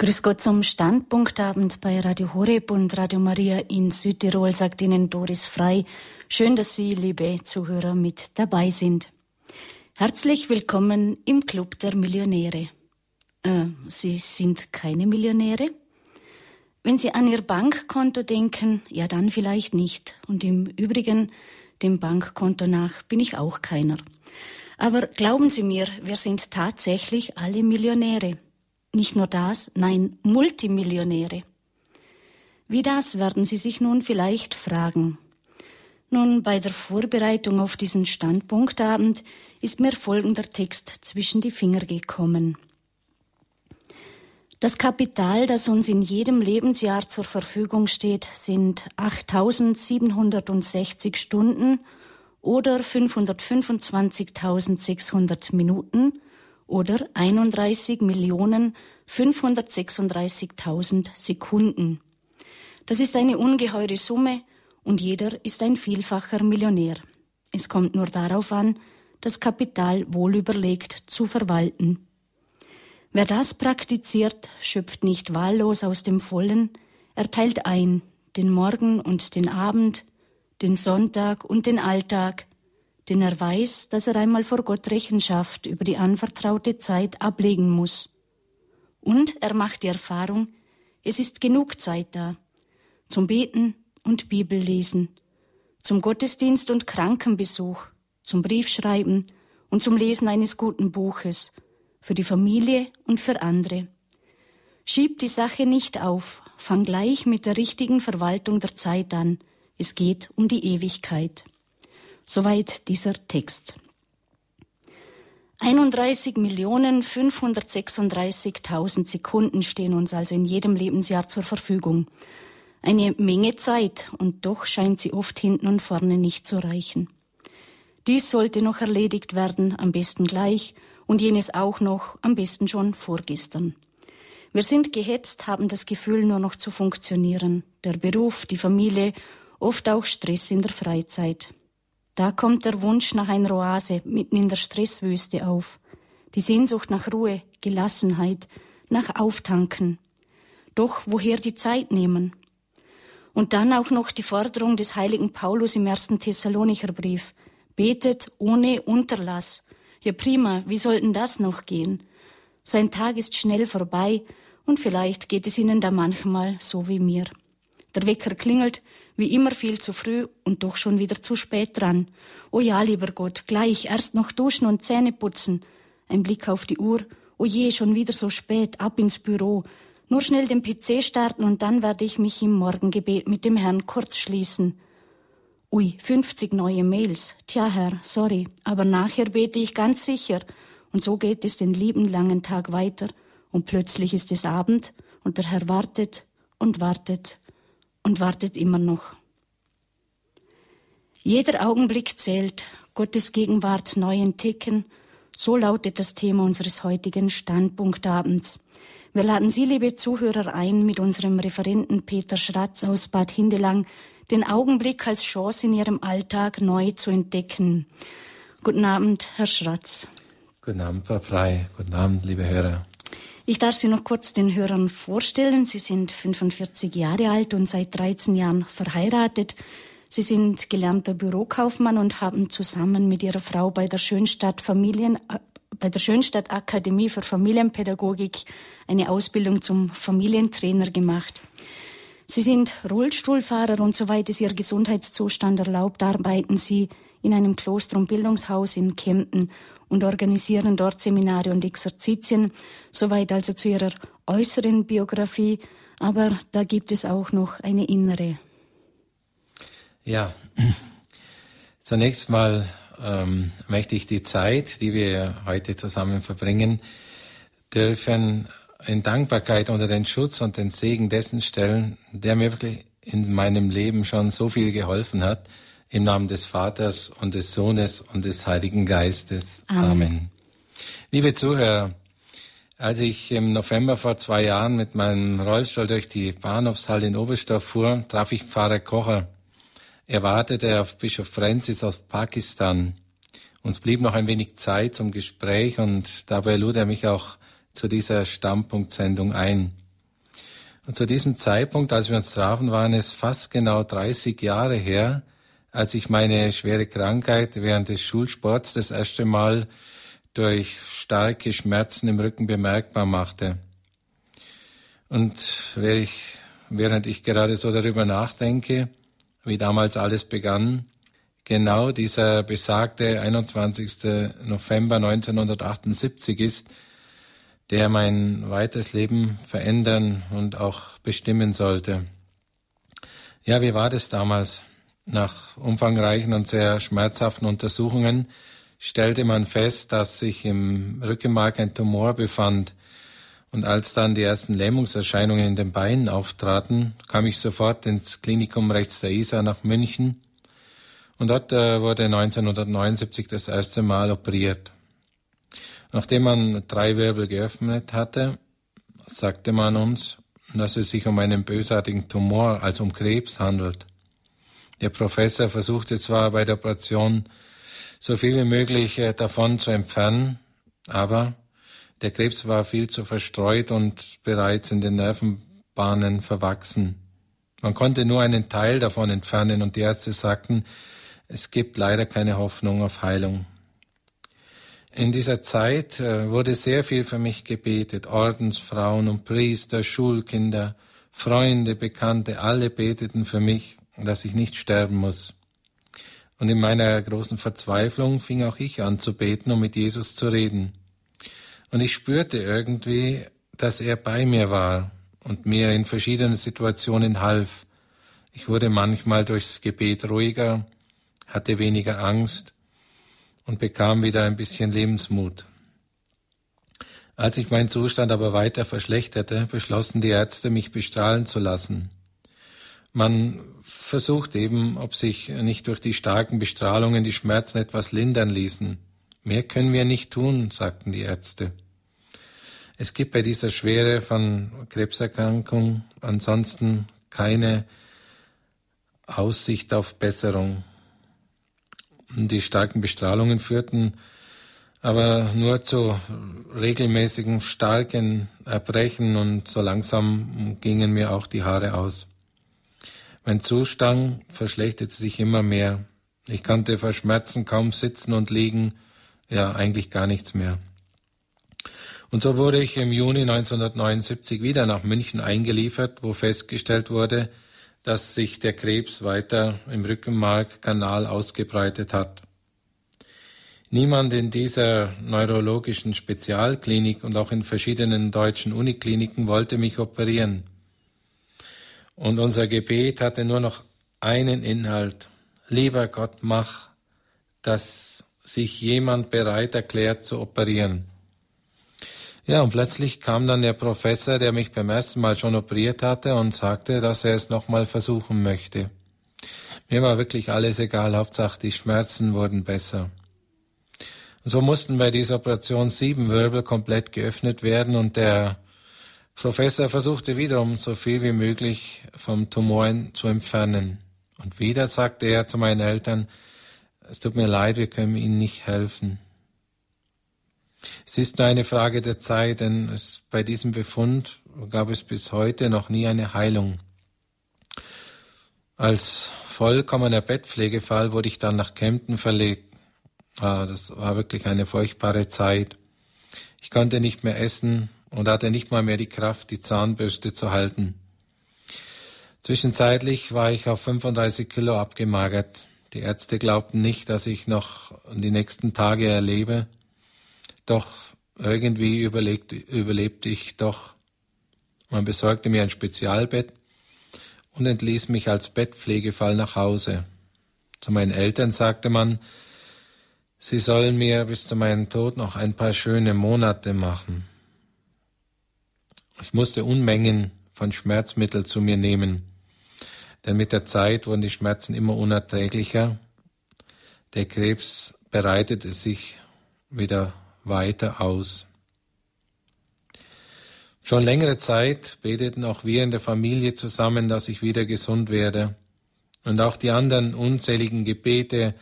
Grüß Gott zum Standpunktabend bei Radio Horeb und Radio Maria in Südtirol, sagt Ihnen Doris Frei. Schön, dass Sie, liebe Zuhörer, mit dabei sind. Herzlich willkommen im Club der Millionäre. Äh, Sie sind keine Millionäre? Wenn Sie an Ihr Bankkonto denken, ja dann vielleicht nicht. Und im Übrigen, dem Bankkonto nach, bin ich auch keiner. Aber glauben Sie mir, wir sind tatsächlich alle Millionäre. Nicht nur das, nein, Multimillionäre. Wie das werden Sie sich nun vielleicht fragen. Nun, bei der Vorbereitung auf diesen Standpunktabend ist mir folgender Text zwischen die Finger gekommen. Das Kapital, das uns in jedem Lebensjahr zur Verfügung steht, sind 8760 Stunden oder 525.600 Minuten oder 31.536.000 Sekunden. Das ist eine ungeheure Summe und jeder ist ein vielfacher Millionär. Es kommt nur darauf an, das Kapital wohl überlegt zu verwalten. Wer das praktiziert, schöpft nicht wahllos aus dem Vollen, er teilt ein den Morgen und den Abend, den Sonntag und den Alltag, denn er weiß, dass er einmal vor Gott Rechenschaft über die anvertraute Zeit ablegen muss. Und er macht die Erfahrung, es ist genug Zeit da zum Beten und Bibellesen, zum Gottesdienst und Krankenbesuch, zum Briefschreiben und zum Lesen eines guten Buches, für die Familie und für andere. Schieb die Sache nicht auf, fang gleich mit der richtigen Verwaltung der Zeit an. Es geht um die Ewigkeit. Soweit dieser Text. 31.536.000 Sekunden stehen uns also in jedem Lebensjahr zur Verfügung. Eine Menge Zeit und doch scheint sie oft hinten und vorne nicht zu reichen. Dies sollte noch erledigt werden, am besten gleich, und jenes auch noch, am besten schon vorgestern. Wir sind gehetzt, haben das Gefühl, nur noch zu funktionieren. Der Beruf, die Familie, oft auch Stress in der Freizeit. Da kommt der Wunsch nach einer Oase mitten in der Stresswüste auf. Die Sehnsucht nach Ruhe, Gelassenheit, nach Auftanken. Doch woher die Zeit nehmen? Und dann auch noch die Forderung des heiligen Paulus im ersten Thessalonicher Brief. Betet ohne Unterlass. Ja prima, wie sollten das noch gehen? Sein Tag ist schnell vorbei und vielleicht geht es Ihnen da manchmal so wie mir. Der Wecker klingelt, wie immer viel zu früh und doch schon wieder zu spät dran. Oh ja, lieber Gott, gleich erst noch duschen und Zähne putzen. Ein Blick auf die Uhr. Oh je, schon wieder so spät, ab ins Büro. Nur schnell den PC starten und dann werde ich mich im Morgengebet mit dem Herrn kurz schließen. Ui, 50 neue Mails. Tja, Herr, sorry, aber nachher bete ich ganz sicher. Und so geht es den lieben langen Tag weiter. Und plötzlich ist es Abend und der Herr wartet und wartet und wartet immer noch. Jeder Augenblick zählt, Gottes Gegenwart neu entdecken, so lautet das Thema unseres heutigen Standpunktabends. Wir laden Sie, liebe Zuhörer, ein, mit unserem Referenten Peter Schratz aus Bad Hindelang den Augenblick als Chance in Ihrem Alltag neu zu entdecken. Guten Abend, Herr Schratz. Guten Abend, Frau Frei. Guten Abend, liebe Hörer. Ich darf Sie noch kurz den Hörern vorstellen. Sie sind 45 Jahre alt und seit 13 Jahren verheiratet. Sie sind gelernter Bürokaufmann und haben zusammen mit ihrer Frau bei der Schönstadt Familien, äh, bei der Schönstadt Akademie für Familienpädagogik eine Ausbildung zum Familientrainer gemacht. Sie sind Rollstuhlfahrer und soweit es Ihr Gesundheitszustand erlaubt, arbeiten Sie in einem Kloster- und Bildungshaus in Kempten und organisieren dort Seminare und Exerzitien, soweit also zu ihrer äußeren Biografie, aber da gibt es auch noch eine innere. Ja, zunächst mal ähm, möchte ich die Zeit, die wir heute zusammen verbringen, dürfen in Dankbarkeit unter den Schutz und den Segen dessen stellen, der mir wirklich in meinem Leben schon so viel geholfen hat, im Namen des Vaters und des Sohnes und des Heiligen Geistes. Amen. Amen. Liebe Zuhörer, als ich im November vor zwei Jahren mit meinem Rollstuhl durch die Bahnhofshalle in Oberstdorf fuhr, traf ich Pfarrer Kocher. Er wartete auf Bischof Francis aus Pakistan. Uns blieb noch ein wenig Zeit zum Gespräch und dabei lud er mich auch zu dieser Stammpunktsendung ein. Und zu diesem Zeitpunkt, als wir uns trafen, waren es fast genau 30 Jahre her, als ich meine schwere Krankheit während des Schulsports das erste Mal durch starke Schmerzen im Rücken bemerkbar machte. Und während ich gerade so darüber nachdenke, wie damals alles begann, genau dieser besagte 21. November 1978 ist, der mein weiteres Leben verändern und auch bestimmen sollte. Ja, wie war das damals? Nach umfangreichen und sehr schmerzhaften Untersuchungen stellte man fest, dass sich im Rückenmark ein Tumor befand. Und als dann die ersten Lähmungserscheinungen in den Beinen auftraten, kam ich sofort ins Klinikum rechts der Isar nach München. Und dort äh, wurde 1979 das erste Mal operiert. Nachdem man drei Wirbel geöffnet hatte, sagte man uns, dass es sich um einen bösartigen Tumor, also um Krebs handelt. Der Professor versuchte zwar bei der Operation so viel wie möglich äh, davon zu entfernen, aber der Krebs war viel zu verstreut und bereits in den Nervenbahnen verwachsen. Man konnte nur einen Teil davon entfernen und die Ärzte sagten, es gibt leider keine Hoffnung auf Heilung. In dieser Zeit äh, wurde sehr viel für mich gebetet. Ordensfrauen und Priester, Schulkinder, Freunde, Bekannte, alle beteten für mich, dass ich nicht sterben muss. Und in meiner großen Verzweiflung fing auch ich an zu beten, um mit Jesus zu reden. Und ich spürte irgendwie, dass er bei mir war und mir in verschiedenen Situationen half. Ich wurde manchmal durchs Gebet ruhiger, hatte weniger Angst und bekam wieder ein bisschen Lebensmut. Als sich mein Zustand aber weiter verschlechterte, beschlossen die Ärzte, mich bestrahlen zu lassen. Man versucht eben, ob sich nicht durch die starken Bestrahlungen die Schmerzen etwas lindern ließen. Mehr können wir nicht tun, sagten die Ärzte. Es gibt bei dieser Schwere von Krebserkrankung ansonsten keine Aussicht auf Besserung. Die starken Bestrahlungen führten aber nur zu regelmäßigen starken Erbrechen und so langsam gingen mir auch die Haare aus. Mein Zustand verschlechterte sich immer mehr. Ich konnte vor Schmerzen kaum sitzen und liegen, ja eigentlich gar nichts mehr. Und so wurde ich im Juni 1979 wieder nach München eingeliefert, wo festgestellt wurde, dass sich der Krebs weiter im Rückenmarkkanal ausgebreitet hat. Niemand in dieser neurologischen Spezialklinik und auch in verschiedenen deutschen Unikliniken wollte mich operieren. Und unser Gebet hatte nur noch einen Inhalt. Lieber Gott, mach, dass sich jemand bereit erklärt zu operieren. Ja, und plötzlich kam dann der Professor, der mich beim ersten Mal schon operiert hatte und sagte, dass er es nochmal versuchen möchte. Mir war wirklich alles egal, Hauptsache die Schmerzen wurden besser. So mussten bei dieser Operation sieben Wirbel komplett geöffnet werden und der Professor versuchte wiederum so viel wie möglich vom Tumor zu entfernen. Und wieder sagte er zu meinen Eltern, es tut mir leid, wir können Ihnen nicht helfen. Es ist nur eine Frage der Zeit, denn es, bei diesem Befund gab es bis heute noch nie eine Heilung. Als vollkommener Bettpflegefall wurde ich dann nach Kempten verlegt. Ah, das war wirklich eine furchtbare Zeit. Ich konnte nicht mehr essen und hatte nicht mal mehr die Kraft, die Zahnbürste zu halten. Zwischenzeitlich war ich auf 35 Kilo abgemagert. Die Ärzte glaubten nicht, dass ich noch die nächsten Tage erlebe. Doch irgendwie überlegt, überlebte ich doch. Man besorgte mir ein Spezialbett und entließ mich als Bettpflegefall nach Hause. Zu meinen Eltern sagte man, sie sollen mir bis zu meinem Tod noch ein paar schöne Monate machen. Ich musste Unmengen von Schmerzmittel zu mir nehmen, denn mit der Zeit wurden die Schmerzen immer unerträglicher. Der Krebs bereitete sich wieder weiter aus. Schon längere Zeit beteten auch wir in der Familie zusammen, dass ich wieder gesund werde. Und auch die anderen unzähligen Gebete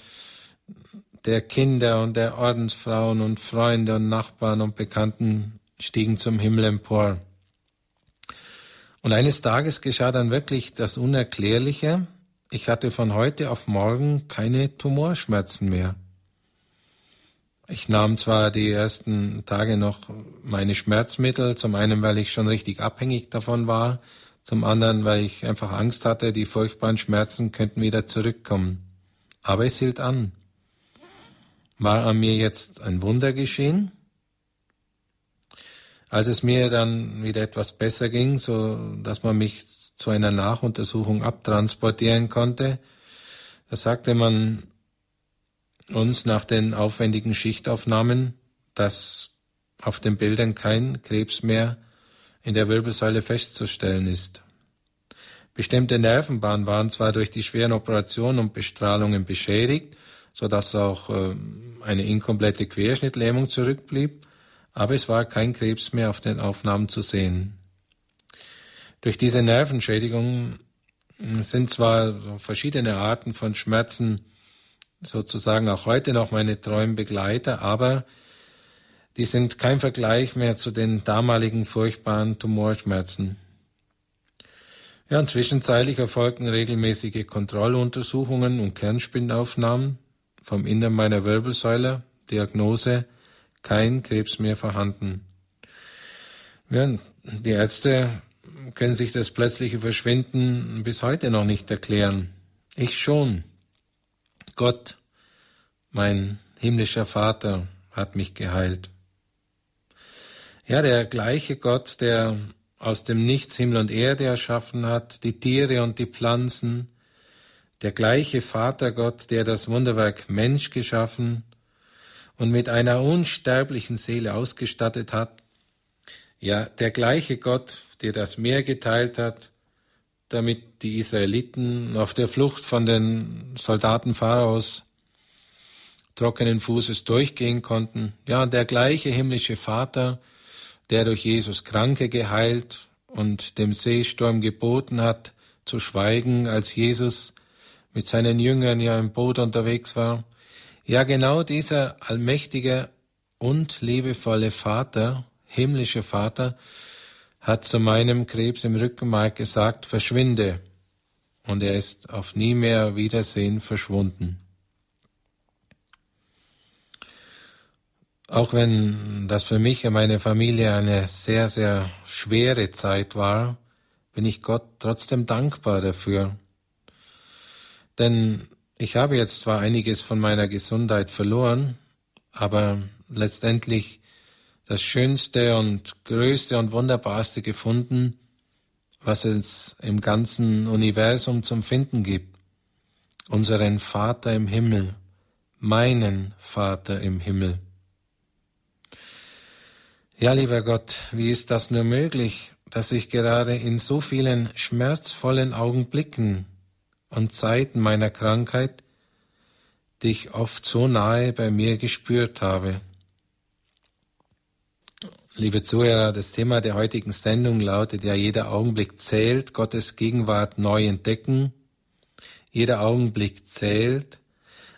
der Kinder und der Ordensfrauen und Freunde und Nachbarn und Bekannten stiegen zum Himmel empor. Und eines Tages geschah dann wirklich das Unerklärliche. Ich hatte von heute auf morgen keine Tumorschmerzen mehr. Ich nahm zwar die ersten Tage noch meine Schmerzmittel, zum einen, weil ich schon richtig abhängig davon war, zum anderen, weil ich einfach Angst hatte, die furchtbaren Schmerzen könnten wieder zurückkommen. Aber es hielt an. War an mir jetzt ein Wunder geschehen? Als es mir dann wieder etwas besser ging, so dass man mich zu einer Nachuntersuchung abtransportieren konnte, da sagte man uns nach den aufwendigen Schichtaufnahmen, dass auf den Bildern kein Krebs mehr in der Wirbelsäule festzustellen ist. Bestimmte Nervenbahnen waren zwar durch die schweren Operationen und Bestrahlungen beschädigt, so dass auch äh, eine inkomplette Querschnittlähmung zurückblieb, aber es war kein Krebs mehr auf den Aufnahmen zu sehen. Durch diese Nervenschädigung sind zwar verschiedene Arten von Schmerzen sozusagen auch heute noch meine treuen Begleiter, aber die sind kein Vergleich mehr zu den damaligen furchtbaren Tumorschmerzen. Ja, und zwischenzeitlich erfolgten regelmäßige Kontrolluntersuchungen und Kernspindaufnahmen vom Innern meiner Wirbelsäule. Diagnose, kein Krebs mehr vorhanden. Ja, die Ärzte können sich das plötzliche Verschwinden bis heute noch nicht erklären. Ich schon. Gott, mein himmlischer Vater, hat mich geheilt. Ja, der gleiche Gott, der aus dem Nichts Himmel und Erde erschaffen hat, die Tiere und die Pflanzen, der gleiche Vatergott, der das Wunderwerk Mensch geschaffen und mit einer unsterblichen Seele ausgestattet hat, ja, der gleiche Gott, der das Meer geteilt hat, damit die Israeliten auf der Flucht von den Soldaten Pharaos trockenen Fußes durchgehen konnten. Ja, der gleiche himmlische Vater, der durch Jesus Kranke geheilt und dem Seesturm geboten hat, zu schweigen, als Jesus mit seinen Jüngern ja im Boot unterwegs war. Ja, genau dieser allmächtige und liebevolle Vater, himmlische Vater, hat zu meinem Krebs im Rückenmark gesagt, verschwinde. Und er ist auf nie mehr Wiedersehen verschwunden. Auch wenn das für mich und meine Familie eine sehr, sehr schwere Zeit war, bin ich Gott trotzdem dankbar dafür. Denn ich habe jetzt zwar einiges von meiner Gesundheit verloren, aber letztendlich das Schönste und Größte und Wunderbarste gefunden, was es im ganzen Universum zum Finden gibt. Unseren Vater im Himmel, meinen Vater im Himmel. Ja, lieber Gott, wie ist das nur möglich, dass ich gerade in so vielen schmerzvollen Augenblicken und Zeiten meiner Krankheit dich oft so nahe bei mir gespürt habe? Liebe Zuhörer, das Thema der heutigen Sendung lautet ja, jeder Augenblick zählt, Gottes Gegenwart neu entdecken. Jeder Augenblick zählt.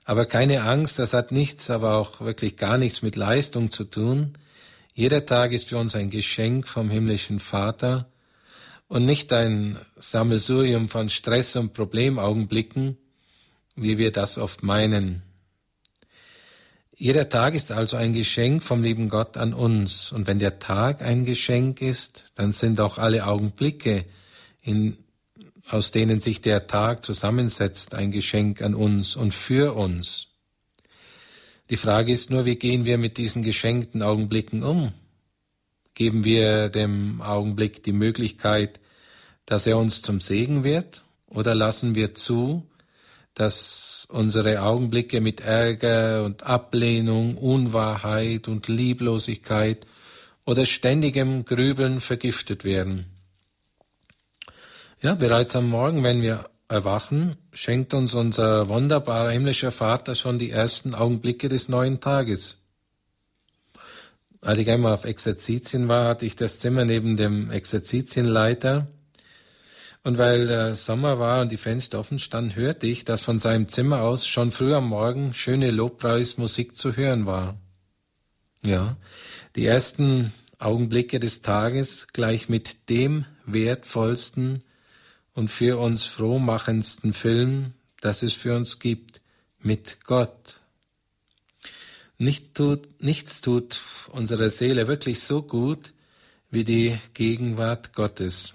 Aber keine Angst, das hat nichts, aber auch wirklich gar nichts mit Leistung zu tun. Jeder Tag ist für uns ein Geschenk vom himmlischen Vater und nicht ein Sammelsurium von Stress- und Problemaugenblicken, wie wir das oft meinen. Jeder Tag ist also ein Geschenk vom lieben Gott an uns. Und wenn der Tag ein Geschenk ist, dann sind auch alle Augenblicke, in, aus denen sich der Tag zusammensetzt, ein Geschenk an uns und für uns. Die Frage ist nur, wie gehen wir mit diesen geschenkten Augenblicken um? Geben wir dem Augenblick die Möglichkeit, dass er uns zum Segen wird, oder lassen wir zu, dass unsere Augenblicke mit Ärger und Ablehnung, Unwahrheit und Lieblosigkeit oder ständigem Grübeln vergiftet werden? Ja, bereits am Morgen, wenn wir Erwachen schenkt uns unser wunderbarer himmlischer Vater schon die ersten Augenblicke des neuen Tages. Als ich einmal auf Exerzitien war, hatte ich das Zimmer neben dem Exerzitienleiter. Und weil der Sommer war und die Fenster offen standen, hörte ich, dass von seinem Zimmer aus schon früh am Morgen schöne Lobpreismusik zu hören war. Ja, die ersten Augenblicke des Tages gleich mit dem wertvollsten und für uns frohmachendsten Film, das es für uns gibt, mit Gott. Nichts tut, nichts tut unserer Seele wirklich so gut wie die Gegenwart Gottes.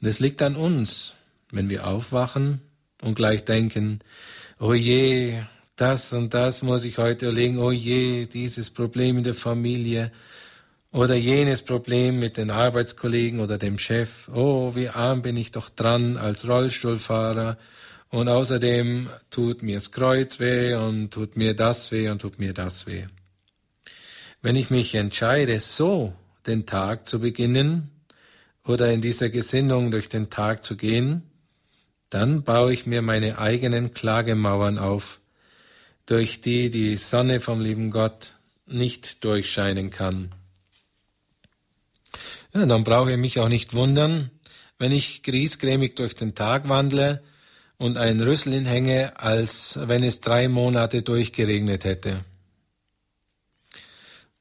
Und es liegt an uns, wenn wir aufwachen und gleich denken, oh je, das und das muss ich heute erlegen, oh je, dieses Problem in der Familie oder jenes Problem mit den Arbeitskollegen oder dem Chef, oh, wie arm bin ich doch dran als Rollstuhlfahrer und außerdem tut mir das Kreuz weh und tut mir das weh und tut mir das weh. Wenn ich mich entscheide, so den Tag zu beginnen oder in dieser Gesinnung durch den Tag zu gehen, dann baue ich mir meine eigenen Klagemauern auf, durch die die Sonne vom lieben Gott nicht durchscheinen kann. Ja, dann brauche ich mich auch nicht wundern, wenn ich griesgrämig durch den Tag wandle und ein Rüssel hinhänge, als wenn es drei Monate durchgeregnet hätte.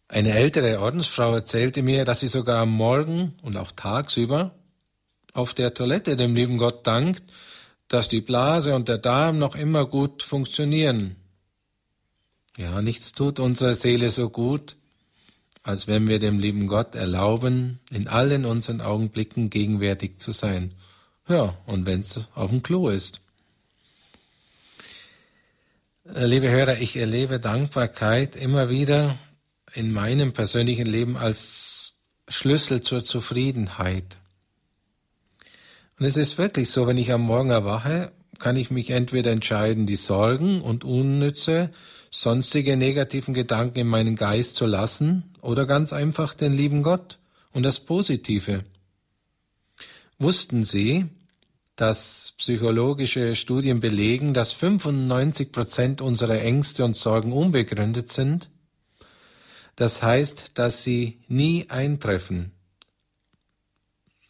Eine ältere Ordensfrau erzählte mir, dass sie sogar am Morgen und auch tagsüber auf der Toilette dem lieben Gott dankt, dass die Blase und der Darm noch immer gut funktionieren. Ja, nichts tut unserer Seele so gut, als wenn wir dem lieben Gott erlauben, in allen unseren Augenblicken gegenwärtig zu sein. Ja, und wenn es auf dem Klo ist. Äh, liebe Hörer, ich erlebe Dankbarkeit immer wieder in meinem persönlichen Leben als Schlüssel zur Zufriedenheit. Und es ist wirklich so, wenn ich am Morgen erwache, kann ich mich entweder entscheiden, die Sorgen und unnütze, sonstige negativen Gedanken in meinen Geist zu lassen oder ganz einfach den lieben Gott und das Positive. Wussten Sie, dass psychologische Studien belegen, dass 95 Prozent unserer Ängste und Sorgen unbegründet sind? Das heißt, dass sie nie eintreffen.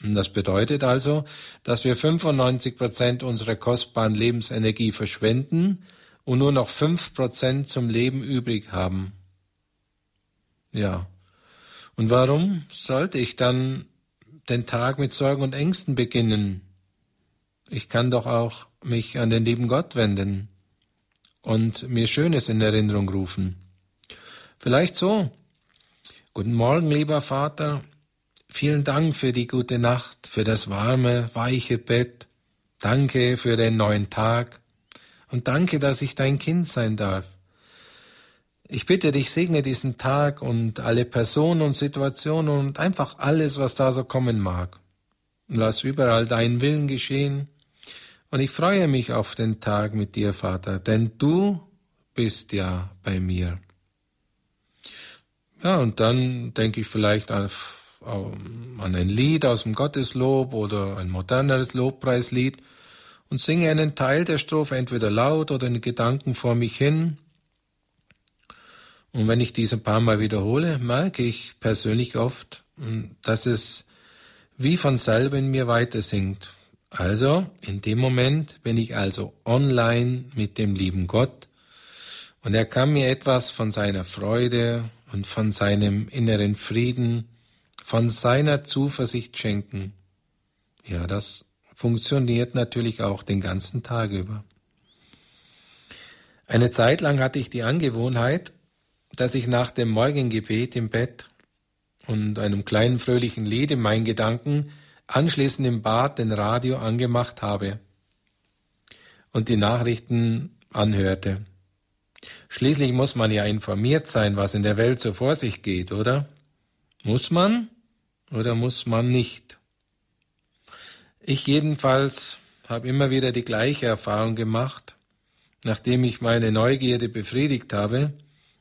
Das bedeutet also, dass wir 95 Prozent unserer kostbaren Lebensenergie verschwenden und nur noch 5 Prozent zum Leben übrig haben. Ja. Und warum sollte ich dann den Tag mit Sorgen und Ängsten beginnen? Ich kann doch auch mich an den lieben Gott wenden und mir Schönes in Erinnerung rufen. Vielleicht so. Guten Morgen, lieber Vater. Vielen Dank für die gute Nacht, für das warme, weiche Bett. Danke für den neuen Tag. Und danke, dass ich dein Kind sein darf. Ich bitte dich, segne diesen Tag und alle Personen und Situationen und einfach alles, was da so kommen mag. Lass überall deinen Willen geschehen. Und ich freue mich auf den Tag mit dir, Vater, denn du bist ja bei mir. Ja, und dann denke ich vielleicht ähm, an ein Lied aus dem Gotteslob oder ein moderneres Lobpreislied und singe einen Teil der Strophe entweder laut oder in Gedanken vor mich hin. Und wenn ich dies ein paar Mal wiederhole, merke ich persönlich oft, dass es wie von selber in mir weiter singt. Also, in dem Moment bin ich also online mit dem lieben Gott und er kann mir etwas von seiner Freude und von seinem inneren Frieden von seiner Zuversicht schenken. Ja, das funktioniert natürlich auch den ganzen Tag über. Eine Zeit lang hatte ich die Angewohnheit, dass ich nach dem Morgengebet im Bett und einem kleinen fröhlichen Lied in meinen Gedanken anschließend im Bad den Radio angemacht habe und die Nachrichten anhörte. Schließlich muss man ja informiert sein, was in der Welt so vor sich geht, oder? Muss man? oder muss man nicht? Ich jedenfalls habe immer wieder die gleiche Erfahrung gemacht, nachdem ich meine Neugierde befriedigt habe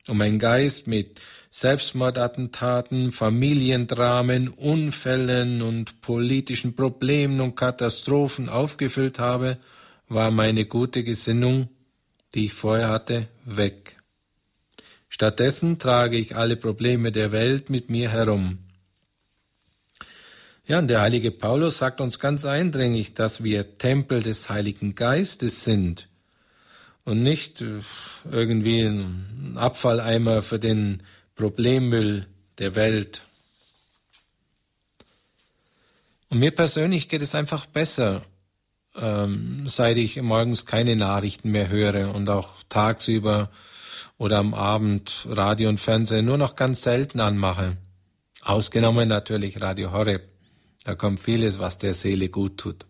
und mein Geist mit Selbstmordattentaten, Familiendramen, Unfällen und politischen Problemen und Katastrophen aufgefüllt habe, war meine gute Gesinnung, die ich vorher hatte, weg. Stattdessen trage ich alle Probleme der Welt mit mir herum. Ja, und der heilige Paulus sagt uns ganz eindringlich, dass wir Tempel des Heiligen Geistes sind und nicht äh, irgendwie ein Abfalleimer für den Problemmüll der Welt. Und mir persönlich geht es einfach besser, ähm, seit ich morgens keine Nachrichten mehr höre und auch tagsüber oder am Abend Radio und Fernsehen nur noch ganz selten anmache. Ausgenommen natürlich Radio Horeb. Da kommt vieles, was der Seele gut tut.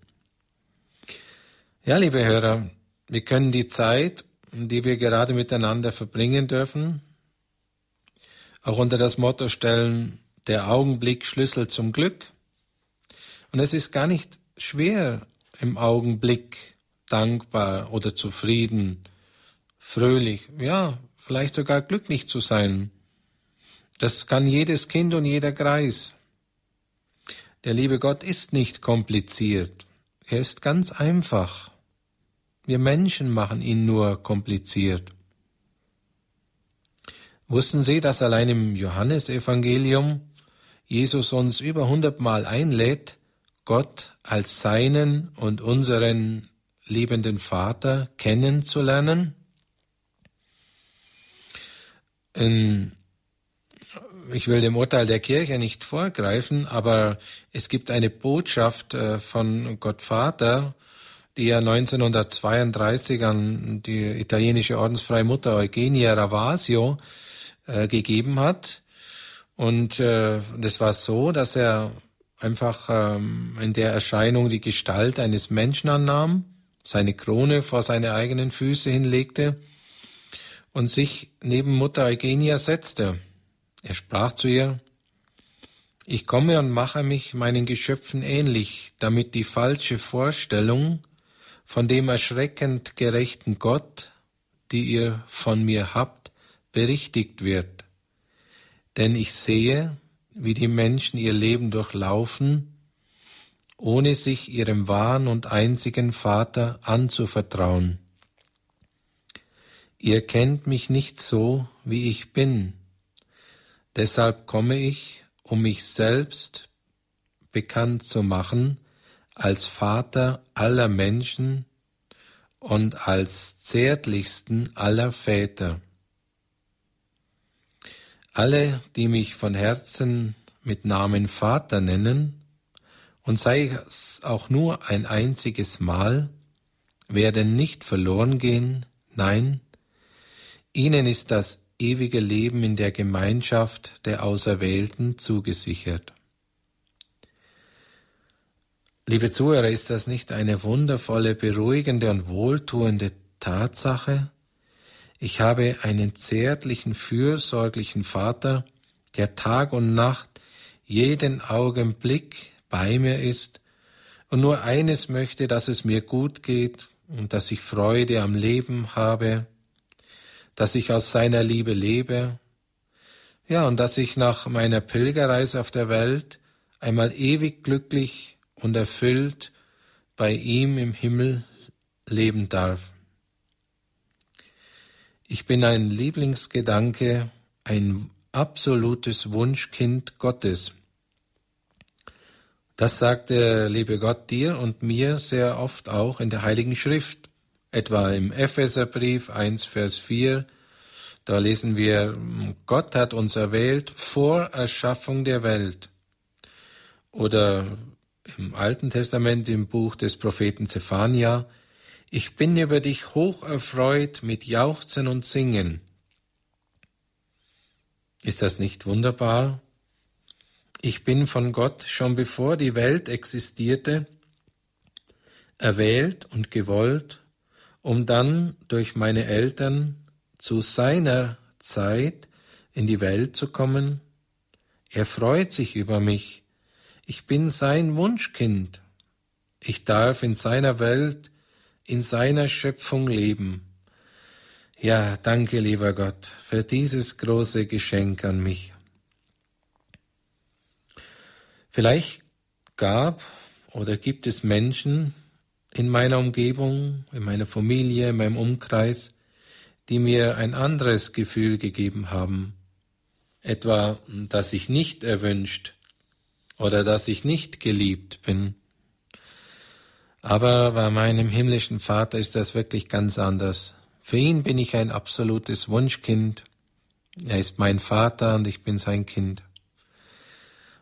Ja, liebe Hörer, wir können die Zeit, die wir gerade miteinander verbringen dürfen, auch unter das Motto stellen, der Augenblick Schlüssel zum Glück. Und es ist gar nicht schwer, im Augenblick dankbar oder zufrieden, fröhlich, ja, vielleicht sogar glücklich zu sein. Das kann jedes Kind und jeder Greis. Der liebe Gott ist nicht kompliziert. Er ist ganz einfach. Wir Menschen machen ihn nur kompliziert. Wussten Sie, dass allein im Johannesevangelium Jesus uns über hundertmal einlädt, Gott als seinen und unseren liebenden Vater kennenzulernen? In ich will dem Urteil der Kirche nicht vorgreifen, aber es gibt eine Botschaft äh, von Gott Vater, die er 1932 an die italienische Ordensfreie Mutter Eugenia Ravasio äh, gegeben hat. Und äh, das war so, dass er einfach ähm, in der Erscheinung die Gestalt eines Menschen annahm, seine Krone vor seine eigenen Füße hinlegte und sich neben Mutter Eugenia setzte. Er sprach zu ihr, Ich komme und mache mich meinen Geschöpfen ähnlich, damit die falsche Vorstellung von dem erschreckend gerechten Gott, die ihr von mir habt, berichtigt wird. Denn ich sehe, wie die Menschen ihr Leben durchlaufen, ohne sich ihrem wahren und einzigen Vater anzuvertrauen. Ihr kennt mich nicht so, wie ich bin, Deshalb komme ich, um mich selbst bekannt zu machen als Vater aller Menschen und als zärtlichsten aller Väter. Alle, die mich von Herzen mit Namen Vater nennen, und sei es auch nur ein einziges Mal, werden nicht verloren gehen, nein, ihnen ist das ewige Leben in der Gemeinschaft der Auserwählten zugesichert. Liebe Zuhörer, ist das nicht eine wundervolle, beruhigende und wohltuende Tatsache? Ich habe einen zärtlichen, fürsorglichen Vater, der Tag und Nacht jeden Augenblick bei mir ist und nur eines möchte, dass es mir gut geht und dass ich Freude am Leben habe dass ich aus seiner Liebe lebe, ja, und dass ich nach meiner Pilgerreise auf der Welt einmal ewig glücklich und erfüllt bei ihm im Himmel leben darf. Ich bin ein Lieblingsgedanke, ein absolutes Wunschkind Gottes. Das sagt der liebe Gott dir und mir sehr oft auch in der Heiligen Schrift etwa im Epheserbrief 1, Vers 4, da lesen wir, Gott hat uns erwählt vor Erschaffung der Welt. Oder im Alten Testament im Buch des Propheten Zephania, ich bin über dich hoch erfreut mit Jauchzen und Singen. Ist das nicht wunderbar? Ich bin von Gott schon bevor die Welt existierte, erwählt und gewollt um dann durch meine Eltern zu seiner Zeit in die Welt zu kommen. Er freut sich über mich. Ich bin sein Wunschkind. Ich darf in seiner Welt, in seiner Schöpfung leben. Ja, danke, lieber Gott, für dieses große Geschenk an mich. Vielleicht gab oder gibt es Menschen, in meiner Umgebung, in meiner Familie, in meinem Umkreis, die mir ein anderes Gefühl gegeben haben, etwa, dass ich nicht erwünscht oder dass ich nicht geliebt bin. Aber bei meinem himmlischen Vater ist das wirklich ganz anders. Für ihn bin ich ein absolutes Wunschkind. Er ist mein Vater und ich bin sein Kind.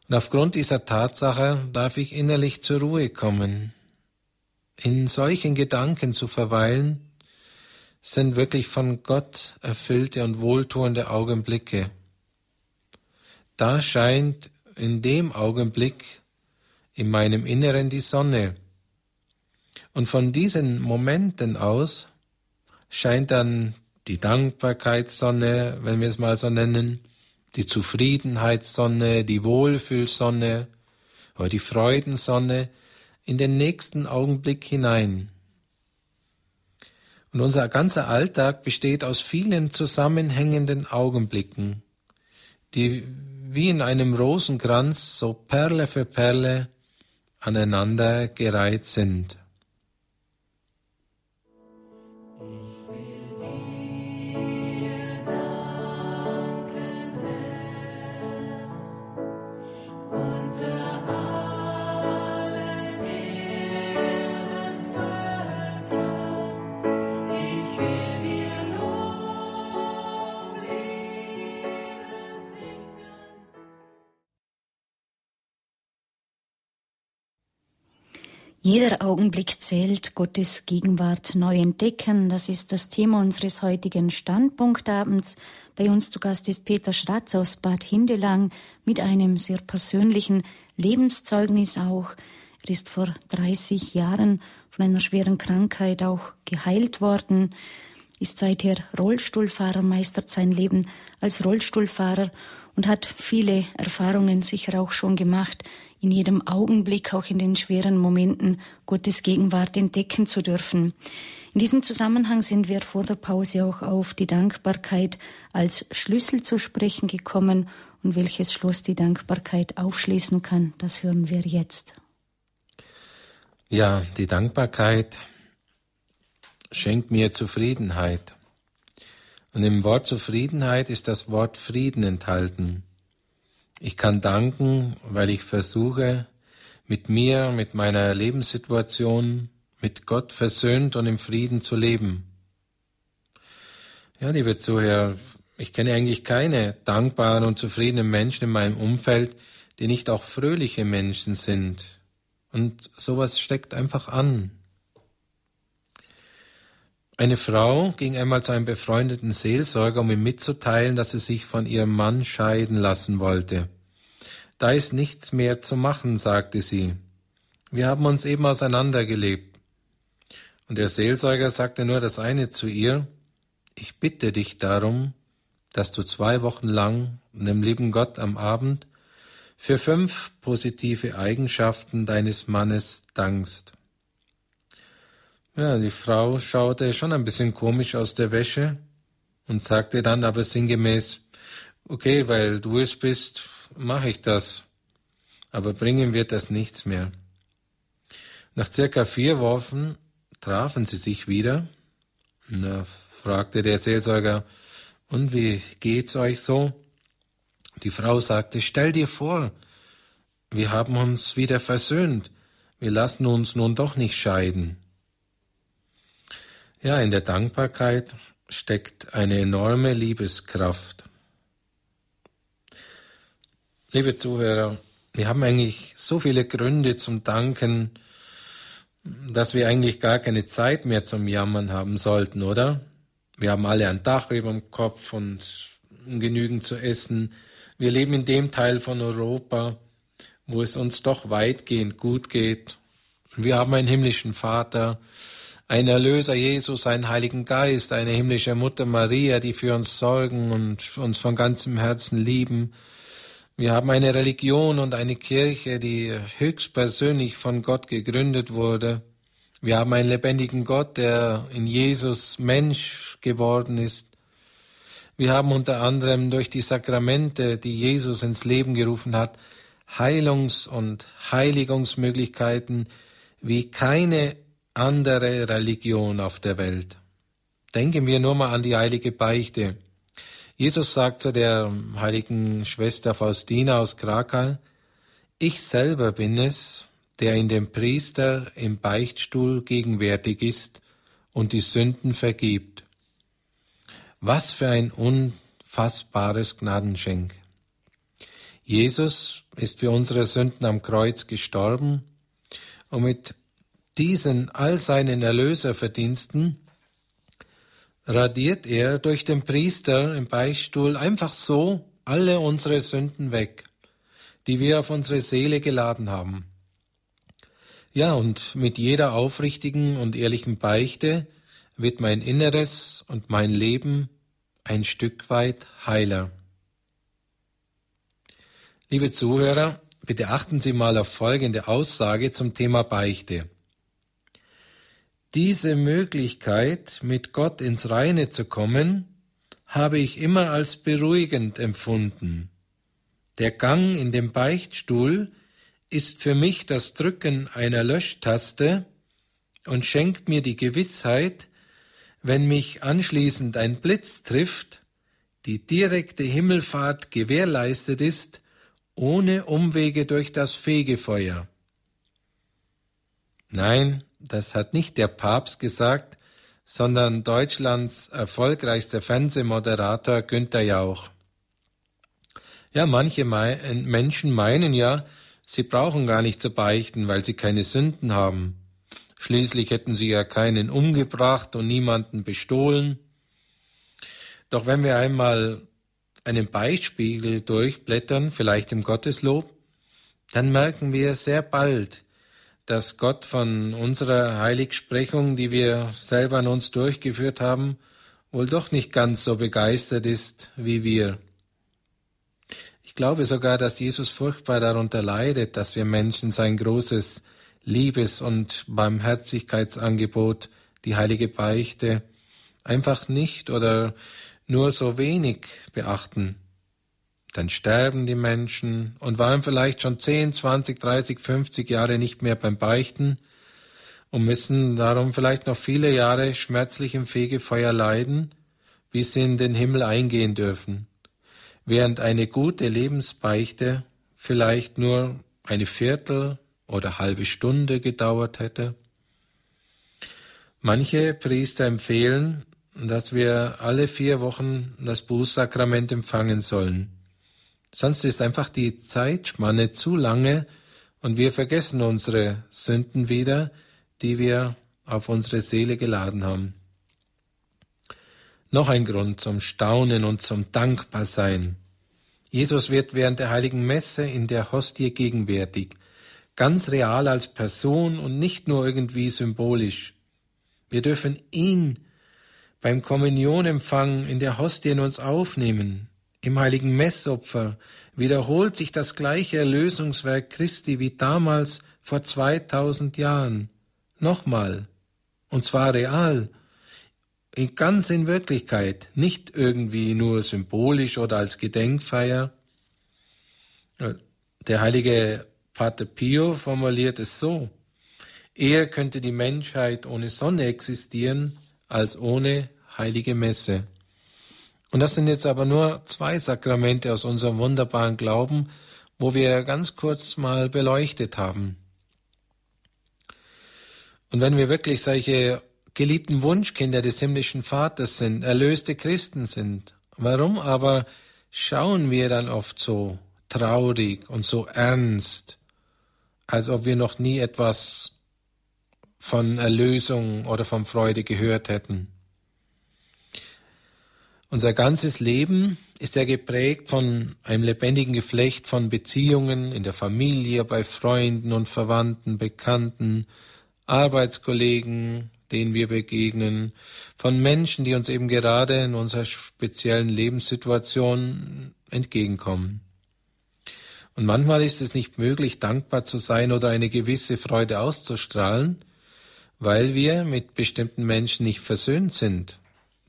Und aufgrund dieser Tatsache darf ich innerlich zur Ruhe kommen. In solchen Gedanken zu verweilen, sind wirklich von Gott erfüllte und wohltuende Augenblicke. Da scheint in dem Augenblick in meinem Inneren die Sonne. Und von diesen Momenten aus scheint dann die Dankbarkeitssonne, wenn wir es mal so nennen, die Zufriedenheitssonne, die Wohlfühlsonne oder die Freudensonne in den nächsten Augenblick hinein. Und unser ganzer Alltag besteht aus vielen zusammenhängenden Augenblicken, die wie in einem Rosenkranz so Perle für Perle aneinander gereiht sind. redeemed. Jeder Augenblick zählt, Gottes Gegenwart neu entdecken. Das ist das Thema unseres heutigen Standpunktabends. Bei uns zu Gast ist Peter Schratz aus Bad Hindelang mit einem sehr persönlichen Lebenszeugnis auch. Er ist vor 30 Jahren von einer schweren Krankheit auch geheilt worden, ist seither Rollstuhlfahrer, meistert sein Leben als Rollstuhlfahrer und hat viele Erfahrungen sicher auch schon gemacht, in jedem Augenblick, auch in den schweren Momenten, Gottes Gegenwart entdecken zu dürfen. In diesem Zusammenhang sind wir vor der Pause auch auf die Dankbarkeit als Schlüssel zu sprechen gekommen und welches Schloss die Dankbarkeit aufschließen kann, das hören wir jetzt. Ja, die Dankbarkeit schenkt mir Zufriedenheit. Und im Wort Zufriedenheit ist das Wort Frieden enthalten. Ich kann danken, weil ich versuche, mit mir, mit meiner Lebenssituation, mit Gott versöhnt und im Frieden zu leben. Ja, liebe Zuhörer, ich kenne eigentlich keine dankbaren und zufriedenen Menschen in meinem Umfeld, die nicht auch fröhliche Menschen sind. Und sowas steckt einfach an. Eine Frau ging einmal zu einem befreundeten Seelsorger, um ihm mitzuteilen, dass sie sich von ihrem Mann scheiden lassen wollte. Da ist nichts mehr zu machen, sagte sie. Wir haben uns eben auseinandergelebt. Und der Seelsorger sagte nur das eine zu ihr, ich bitte dich darum, dass du zwei Wochen lang dem lieben Gott am Abend für fünf positive Eigenschaften deines Mannes dankst. Ja, die Frau schaute schon ein bisschen komisch aus der Wäsche und sagte dann aber sinngemäß, okay, weil du es bist, mache ich das. Aber bringen wird das nichts mehr. Nach circa vier Wochen trafen sie sich wieder. Und da fragte der Seelsorger, und wie geht's euch so? Die Frau sagte, stell dir vor, wir haben uns wieder versöhnt. Wir lassen uns nun doch nicht scheiden. Ja, in der Dankbarkeit steckt eine enorme Liebeskraft. Liebe Zuhörer, wir haben eigentlich so viele Gründe zum Danken, dass wir eigentlich gar keine Zeit mehr zum Jammern haben sollten, oder? Wir haben alle ein Dach über dem Kopf und genügend zu essen. Wir leben in dem Teil von Europa, wo es uns doch weitgehend gut geht. Wir haben einen himmlischen Vater, ein Erlöser Jesus, einen Heiligen Geist, eine himmlische Mutter Maria, die für uns sorgen und uns von ganzem Herzen lieben. Wir haben eine Religion und eine Kirche, die höchstpersönlich von Gott gegründet wurde. Wir haben einen lebendigen Gott, der in Jesus Mensch geworden ist. Wir haben unter anderem durch die Sakramente, die Jesus ins Leben gerufen hat, Heilungs- und Heiligungsmöglichkeiten wie keine andere Religion auf der Welt. Denken wir nur mal an die heilige Beichte. Jesus sagt zu der heiligen Schwester Faustina aus Krakau, ich selber bin es, der in dem Priester im Beichtstuhl gegenwärtig ist und die Sünden vergibt. Was für ein unfassbares Gnadenschenk. Jesus ist für unsere Sünden am Kreuz gestorben und mit diesen all seinen Erlöserverdiensten radiert er durch den Priester im Beichtstuhl einfach so alle unsere Sünden weg, die wir auf unsere Seele geladen haben. Ja, und mit jeder aufrichtigen und ehrlichen Beichte wird mein Inneres und mein Leben ein Stück weit heiler. Liebe Zuhörer, bitte achten Sie mal auf folgende Aussage zum Thema Beichte. Diese Möglichkeit, mit Gott ins Reine zu kommen, habe ich immer als beruhigend empfunden. Der Gang in den Beichtstuhl ist für mich das Drücken einer Löschtaste und schenkt mir die Gewissheit, wenn mich anschließend ein Blitz trifft, die direkte Himmelfahrt gewährleistet ist, ohne Umwege durch das Fegefeuer. Nein, das hat nicht der Papst gesagt, sondern Deutschlands erfolgreichster Fernsehmoderator Günter Jauch. Ja, manche Menschen meinen ja, sie brauchen gar nicht zu beichten, weil sie keine Sünden haben. Schließlich hätten sie ja keinen umgebracht und niemanden bestohlen. Doch wenn wir einmal einen Beichtspiegel durchblättern, vielleicht im Gotteslob, dann merken wir sehr bald, dass Gott von unserer Heiligsprechung, die wir selber an uns durchgeführt haben, wohl doch nicht ganz so begeistert ist wie wir. Ich glaube sogar, dass Jesus furchtbar darunter leidet, dass wir Menschen sein großes Liebes- und Barmherzigkeitsangebot, die heilige Beichte, einfach nicht oder nur so wenig beachten dann sterben die Menschen und waren vielleicht schon 10, 20, 30, 50 Jahre nicht mehr beim Beichten und müssen darum vielleicht noch viele Jahre schmerzlich im Fegefeuer leiden, bis sie in den Himmel eingehen dürfen, während eine gute Lebensbeichte vielleicht nur eine Viertel oder halbe Stunde gedauert hätte. Manche Priester empfehlen, dass wir alle vier Wochen das Bußsakrament empfangen sollen. Sonst ist einfach die Zeitspanne zu lange und wir vergessen unsere Sünden wieder, die wir auf unsere Seele geladen haben. Noch ein Grund zum Staunen und zum Dankbarsein. Jesus wird während der heiligen Messe in der Hostie gegenwärtig, ganz real als Person und nicht nur irgendwie symbolisch. Wir dürfen ihn beim Kommunionempfang in der Hostie in uns aufnehmen, im heiligen Messopfer wiederholt sich das gleiche Erlösungswerk Christi wie damals vor 2000 Jahren. Nochmal. Und zwar real. Ganz in Wirklichkeit. Nicht irgendwie nur symbolisch oder als Gedenkfeier. Der heilige Pater Pio formuliert es so. Eher könnte die Menschheit ohne Sonne existieren als ohne heilige Messe. Und das sind jetzt aber nur zwei Sakramente aus unserem wunderbaren Glauben, wo wir ganz kurz mal beleuchtet haben. Und wenn wir wirklich solche geliebten Wunschkinder des himmlischen Vaters sind, erlöste Christen sind, warum aber schauen wir dann oft so traurig und so ernst, als ob wir noch nie etwas von Erlösung oder von Freude gehört hätten? Unser ganzes Leben ist ja geprägt von einem lebendigen Geflecht von Beziehungen in der Familie, bei Freunden und Verwandten, Bekannten, Arbeitskollegen, denen wir begegnen, von Menschen, die uns eben gerade in unserer speziellen Lebenssituation entgegenkommen. Und manchmal ist es nicht möglich, dankbar zu sein oder eine gewisse Freude auszustrahlen, weil wir mit bestimmten Menschen nicht versöhnt sind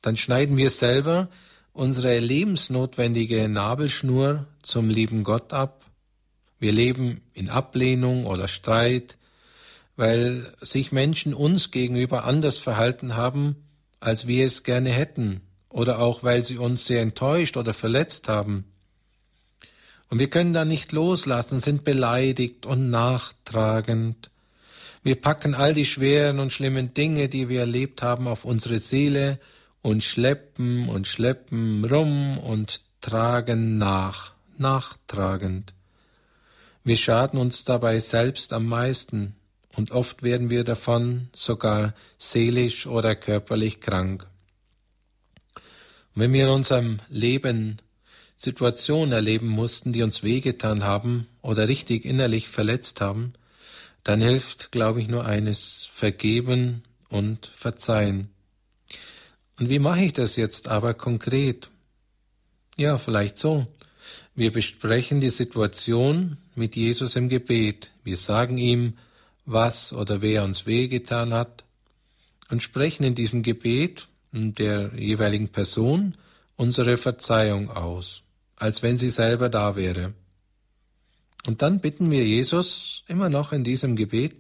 dann schneiden wir selber unsere lebensnotwendige Nabelschnur zum lieben Gott ab. Wir leben in Ablehnung oder Streit, weil sich Menschen uns gegenüber anders verhalten haben, als wir es gerne hätten, oder auch weil sie uns sehr enttäuscht oder verletzt haben. Und wir können da nicht loslassen, sind beleidigt und nachtragend. Wir packen all die schweren und schlimmen Dinge, die wir erlebt haben, auf unsere Seele und schleppen und schleppen rum und tragen nach, nachtragend. Wir schaden uns dabei selbst am meisten und oft werden wir davon sogar seelisch oder körperlich krank. Wenn wir in unserem Leben Situationen erleben mussten, die uns wehgetan haben oder richtig innerlich verletzt haben, dann hilft, glaube ich, nur eines, vergeben und verzeihen. Und wie mache ich das jetzt aber konkret? Ja, vielleicht so. Wir besprechen die Situation mit Jesus im Gebet. Wir sagen ihm, was oder wer uns wehgetan hat und sprechen in diesem Gebet der jeweiligen Person unsere Verzeihung aus, als wenn sie selber da wäre. Und dann bitten wir Jesus immer noch in diesem Gebet,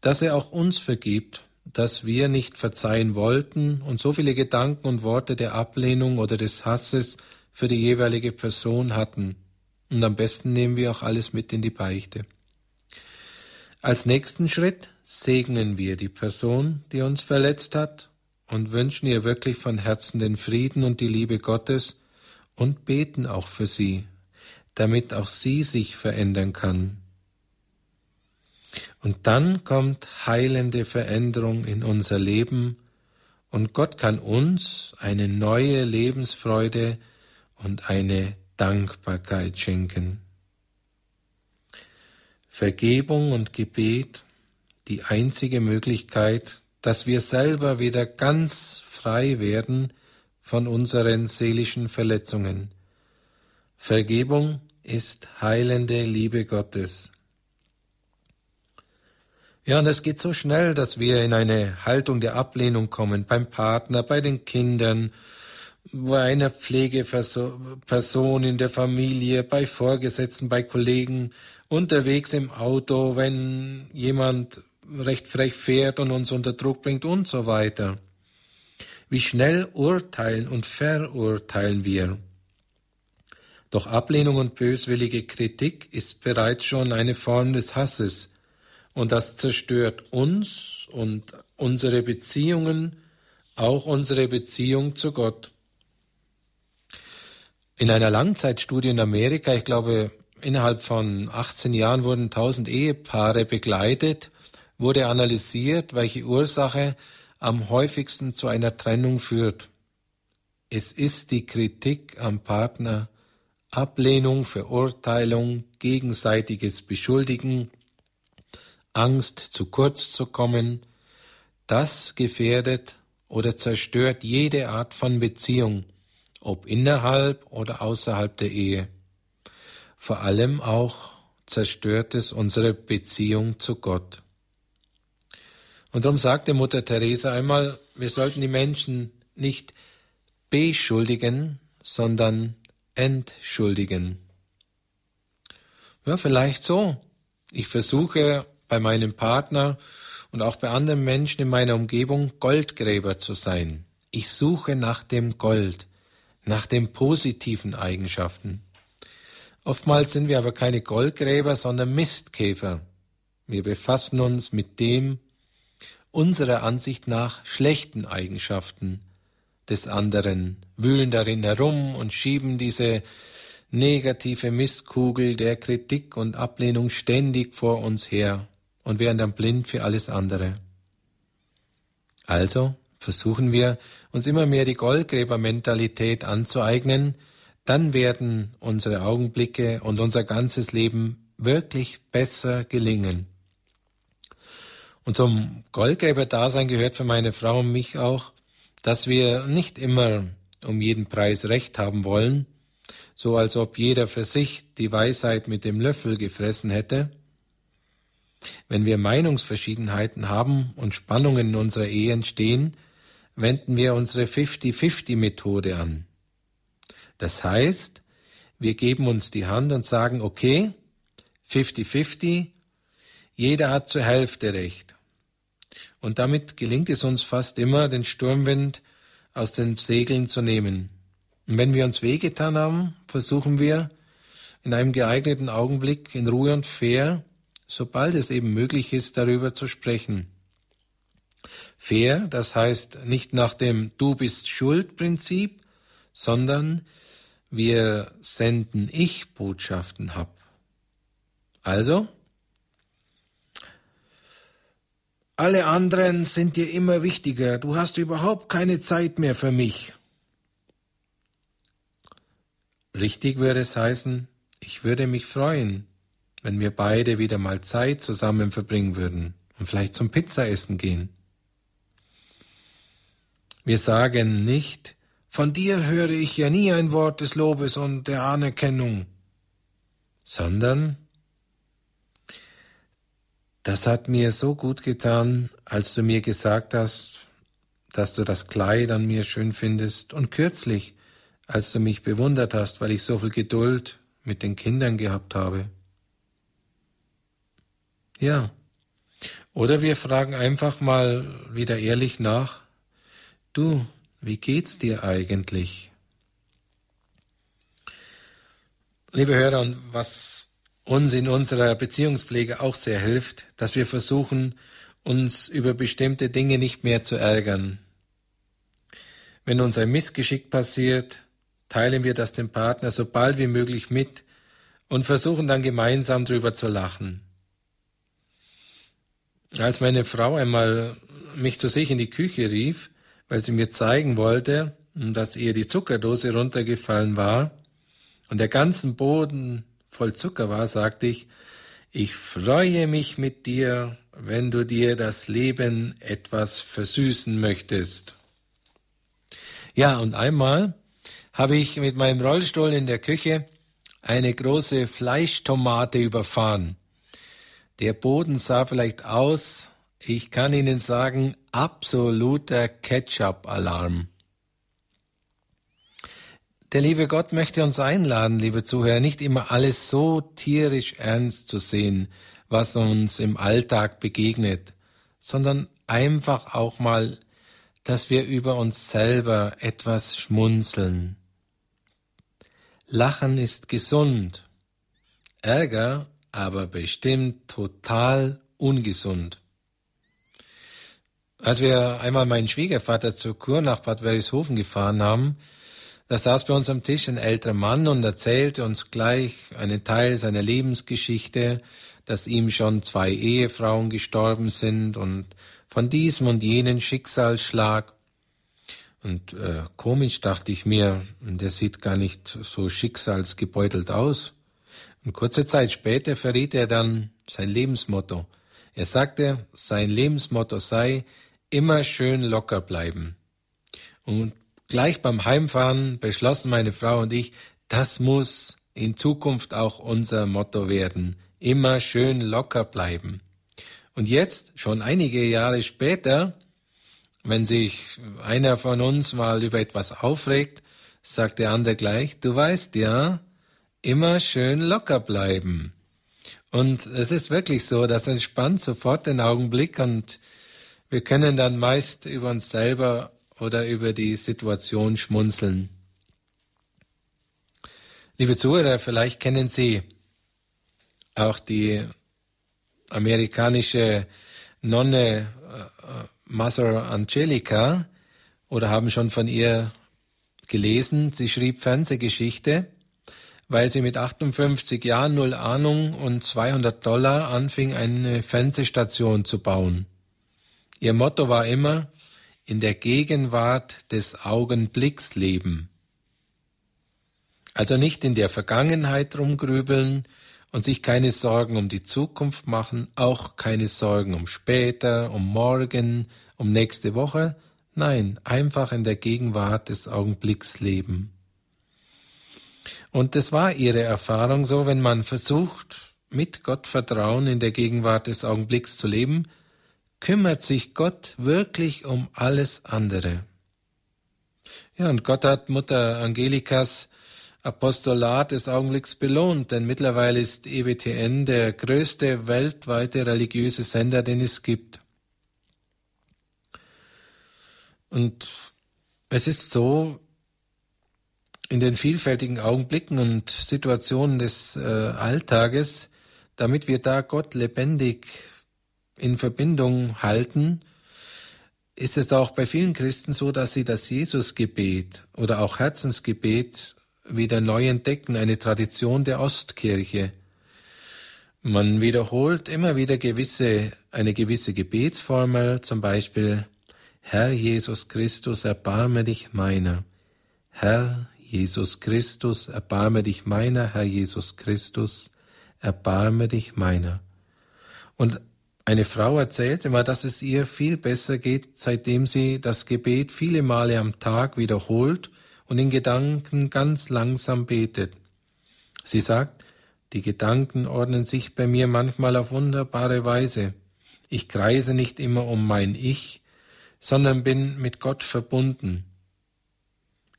dass er auch uns vergibt, dass wir nicht verzeihen wollten und so viele Gedanken und Worte der Ablehnung oder des Hasses für die jeweilige Person hatten. Und am besten nehmen wir auch alles mit in die Beichte. Als nächsten Schritt segnen wir die Person, die uns verletzt hat, und wünschen ihr wirklich von Herzen den Frieden und die Liebe Gottes und beten auch für sie, damit auch sie sich verändern kann. Und dann kommt heilende Veränderung in unser Leben und Gott kann uns eine neue Lebensfreude und eine Dankbarkeit schenken. Vergebung und Gebet die einzige Möglichkeit, dass wir selber wieder ganz frei werden von unseren seelischen Verletzungen. Vergebung ist heilende Liebe Gottes. Ja, und es geht so schnell, dass wir in eine Haltung der Ablehnung kommen, beim Partner, bei den Kindern, bei einer Pflegeperson in der Familie, bei Vorgesetzten, bei Kollegen, unterwegs im Auto, wenn jemand recht frech fährt und uns unter Druck bringt und so weiter. Wie schnell urteilen und verurteilen wir. Doch Ablehnung und böswillige Kritik ist bereits schon eine Form des Hasses, und das zerstört uns und unsere Beziehungen, auch unsere Beziehung zu Gott. In einer Langzeitstudie in Amerika, ich glaube, innerhalb von 18 Jahren wurden 1000 Ehepaare begleitet wurde analysiert, welche Ursache am häufigsten zu einer Trennung führt. Es ist die Kritik am Partner, Ablehnung, Verurteilung, gegenseitiges Beschuldigen, Angst, zu kurz zu kommen, das gefährdet oder zerstört jede Art von Beziehung, ob innerhalb oder außerhalb der Ehe. Vor allem auch zerstört es unsere Beziehung zu Gott. Und darum sagte Mutter Teresa einmal, wir sollten die Menschen nicht beschuldigen, sondern entschuldigen. Ja, vielleicht so. Ich versuche bei meinem Partner und auch bei anderen Menschen in meiner Umgebung Goldgräber zu sein. Ich suche nach dem Gold, nach den positiven Eigenschaften. Oftmals sind wir aber keine Goldgräber, sondern Mistkäfer. Wir befassen uns mit dem, unserer Ansicht nach schlechten Eigenschaften des anderen, wühlen darin herum und schieben diese negative Mistkugel der Kritik und Ablehnung ständig vor uns her und werden dann blind für alles andere. Also versuchen wir, uns immer mehr die Goldgräbermentalität anzueignen, dann werden unsere Augenblicke und unser ganzes Leben wirklich besser gelingen. Und zum Goldgräber-Dasein gehört für meine Frau und mich auch, dass wir nicht immer um jeden Preis Recht haben wollen, so als ob jeder für sich die Weisheit mit dem Löffel gefressen hätte. Wenn wir Meinungsverschiedenheiten haben und Spannungen in unserer Ehe entstehen, wenden wir unsere 50-50-Methode an. Das heißt, wir geben uns die Hand und sagen, okay, 50-50, jeder hat zur Hälfte recht. Und damit gelingt es uns fast immer, den Sturmwind aus den Segeln zu nehmen. Und wenn wir uns wehgetan haben, versuchen wir, in einem geeigneten Augenblick in Ruhe und fair, sobald es eben möglich ist, darüber zu sprechen. Fair, das heißt nicht nach dem Du bist schuld Prinzip, sondern wir senden Ich-Botschaften ab. Also, alle anderen sind dir immer wichtiger, du hast überhaupt keine Zeit mehr für mich. Richtig würde es heißen, ich würde mich freuen, wenn wir beide wieder mal Zeit zusammen verbringen würden und vielleicht zum Pizzaessen gehen. Wir sagen nicht, von dir höre ich ja nie ein Wort des Lobes und der Anerkennung, sondern das hat mir so gut getan, als du mir gesagt hast, dass du das Kleid an mir schön findest und kürzlich, als du mich bewundert hast, weil ich so viel Geduld mit den Kindern gehabt habe. Ja. Oder wir fragen einfach mal wieder ehrlich nach, du, wie geht's dir eigentlich? Liebe Hörer, und was uns in unserer Beziehungspflege auch sehr hilft, dass wir versuchen, uns über bestimmte Dinge nicht mehr zu ärgern. Wenn uns ein Missgeschick passiert, teilen wir das dem Partner so bald wie möglich mit und versuchen dann gemeinsam drüber zu lachen. Als meine Frau einmal mich zu sich in die Küche rief, weil sie mir zeigen wollte, dass ihr die Zuckerdose runtergefallen war und der ganze Boden voll Zucker war, sagte ich, ich freue mich mit dir, wenn du dir das Leben etwas versüßen möchtest. Ja, und einmal habe ich mit meinem Rollstuhl in der Küche eine große Fleischtomate überfahren. Der Boden sah vielleicht aus, ich kann Ihnen sagen, absoluter Ketchup-Alarm. Der liebe Gott möchte uns einladen, liebe Zuhörer, nicht immer alles so tierisch ernst zu sehen, was uns im Alltag begegnet, sondern einfach auch mal, dass wir über uns selber etwas schmunzeln. Lachen ist gesund, Ärger aber bestimmt total ungesund. Als wir einmal meinen Schwiegervater zur Kur nach Bad Wörishofen gefahren haben, da saß bei uns am Tisch ein älterer Mann und erzählte uns gleich einen Teil seiner Lebensgeschichte, dass ihm schon zwei Ehefrauen gestorben sind und von diesem und jenen Schicksalsschlag. Und äh, komisch dachte ich mir, der sieht gar nicht so schicksalsgebeutelt aus. Und kurze Zeit später verriet er dann sein Lebensmotto. Er sagte, sein Lebensmotto sei, immer schön locker bleiben. Und gleich beim Heimfahren beschlossen meine Frau und ich, das muss in Zukunft auch unser Motto werden. Immer schön locker bleiben. Und jetzt, schon einige Jahre später, wenn sich einer von uns mal über etwas aufregt, sagt der andere gleich, du weißt ja, immer schön locker bleiben. Und es ist wirklich so, das entspannt sofort den Augenblick und wir können dann meist über uns selber oder über die Situation schmunzeln. Liebe Zuhörer, vielleicht kennen Sie auch die amerikanische Nonne äh, Mother Angelica oder haben schon von ihr gelesen. Sie schrieb Fernsehgeschichte weil sie mit 58 Jahren null Ahnung und 200 Dollar anfing, eine Fernsehstation zu bauen. Ihr Motto war immer, in der Gegenwart des Augenblicks leben. Also nicht in der Vergangenheit rumgrübeln und sich keine Sorgen um die Zukunft machen, auch keine Sorgen um später, um morgen, um nächste Woche, nein, einfach in der Gegenwart des Augenblicks leben. Und das war ihre Erfahrung so, wenn man versucht, mit Gottvertrauen in der Gegenwart des Augenblicks zu leben, kümmert sich Gott wirklich um alles andere. Ja, und Gott hat Mutter Angelikas Apostolat des Augenblicks belohnt, denn mittlerweile ist EWTN der größte weltweite religiöse Sender, den es gibt. Und es ist so, in den vielfältigen Augenblicken und Situationen des äh, Alltages, damit wir da Gott lebendig in Verbindung halten, ist es auch bei vielen Christen so, dass sie das Jesusgebet oder auch Herzensgebet wieder neu entdecken, eine Tradition der Ostkirche. Man wiederholt immer wieder gewisse, eine gewisse Gebetsformel, zum Beispiel Herr Jesus Christus, erbarme dich meiner. Herr Jesus Christus, erbarme dich meiner, Herr Jesus Christus, erbarme dich meiner. Und eine Frau erzählte mal, dass es ihr viel besser geht, seitdem sie das Gebet viele Male am Tag wiederholt und in Gedanken ganz langsam betet. Sie sagt, die Gedanken ordnen sich bei mir manchmal auf wunderbare Weise. Ich kreise nicht immer um mein Ich, sondern bin mit Gott verbunden.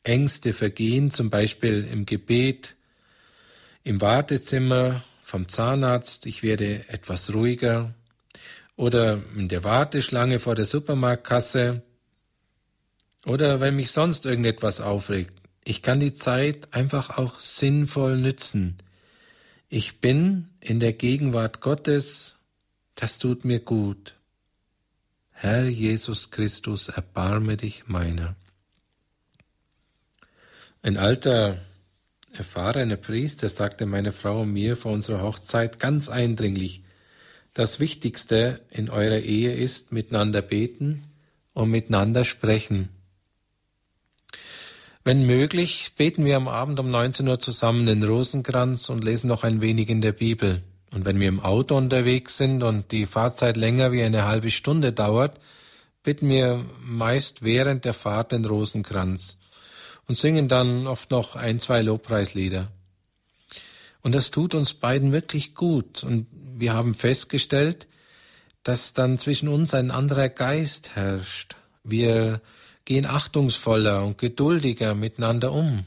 Ängste vergehen, zum Beispiel im Gebet, im Wartezimmer vom Zahnarzt, ich werde etwas ruhiger, oder in der Warteschlange vor der Supermarktkasse, oder wenn mich sonst irgendetwas aufregt. Ich kann die Zeit einfach auch sinnvoll nützen. Ich bin in der Gegenwart Gottes, das tut mir gut. Herr Jesus Christus, erbarme dich meiner. Ein alter, erfahrener Priester sagte meine Frau und mir vor unserer Hochzeit ganz eindringlich, das Wichtigste in eurer Ehe ist miteinander beten und miteinander sprechen. Wenn möglich, beten wir am Abend um 19 Uhr zusammen den Rosenkranz und lesen noch ein wenig in der Bibel. Und wenn wir im Auto unterwegs sind und die Fahrzeit länger wie eine halbe Stunde dauert, bitten wir meist während der Fahrt den Rosenkranz und singen dann oft noch ein, zwei Lobpreislieder. Und das tut uns beiden wirklich gut. Und wir haben festgestellt, dass dann zwischen uns ein anderer Geist herrscht. Wir gehen achtungsvoller und geduldiger miteinander um.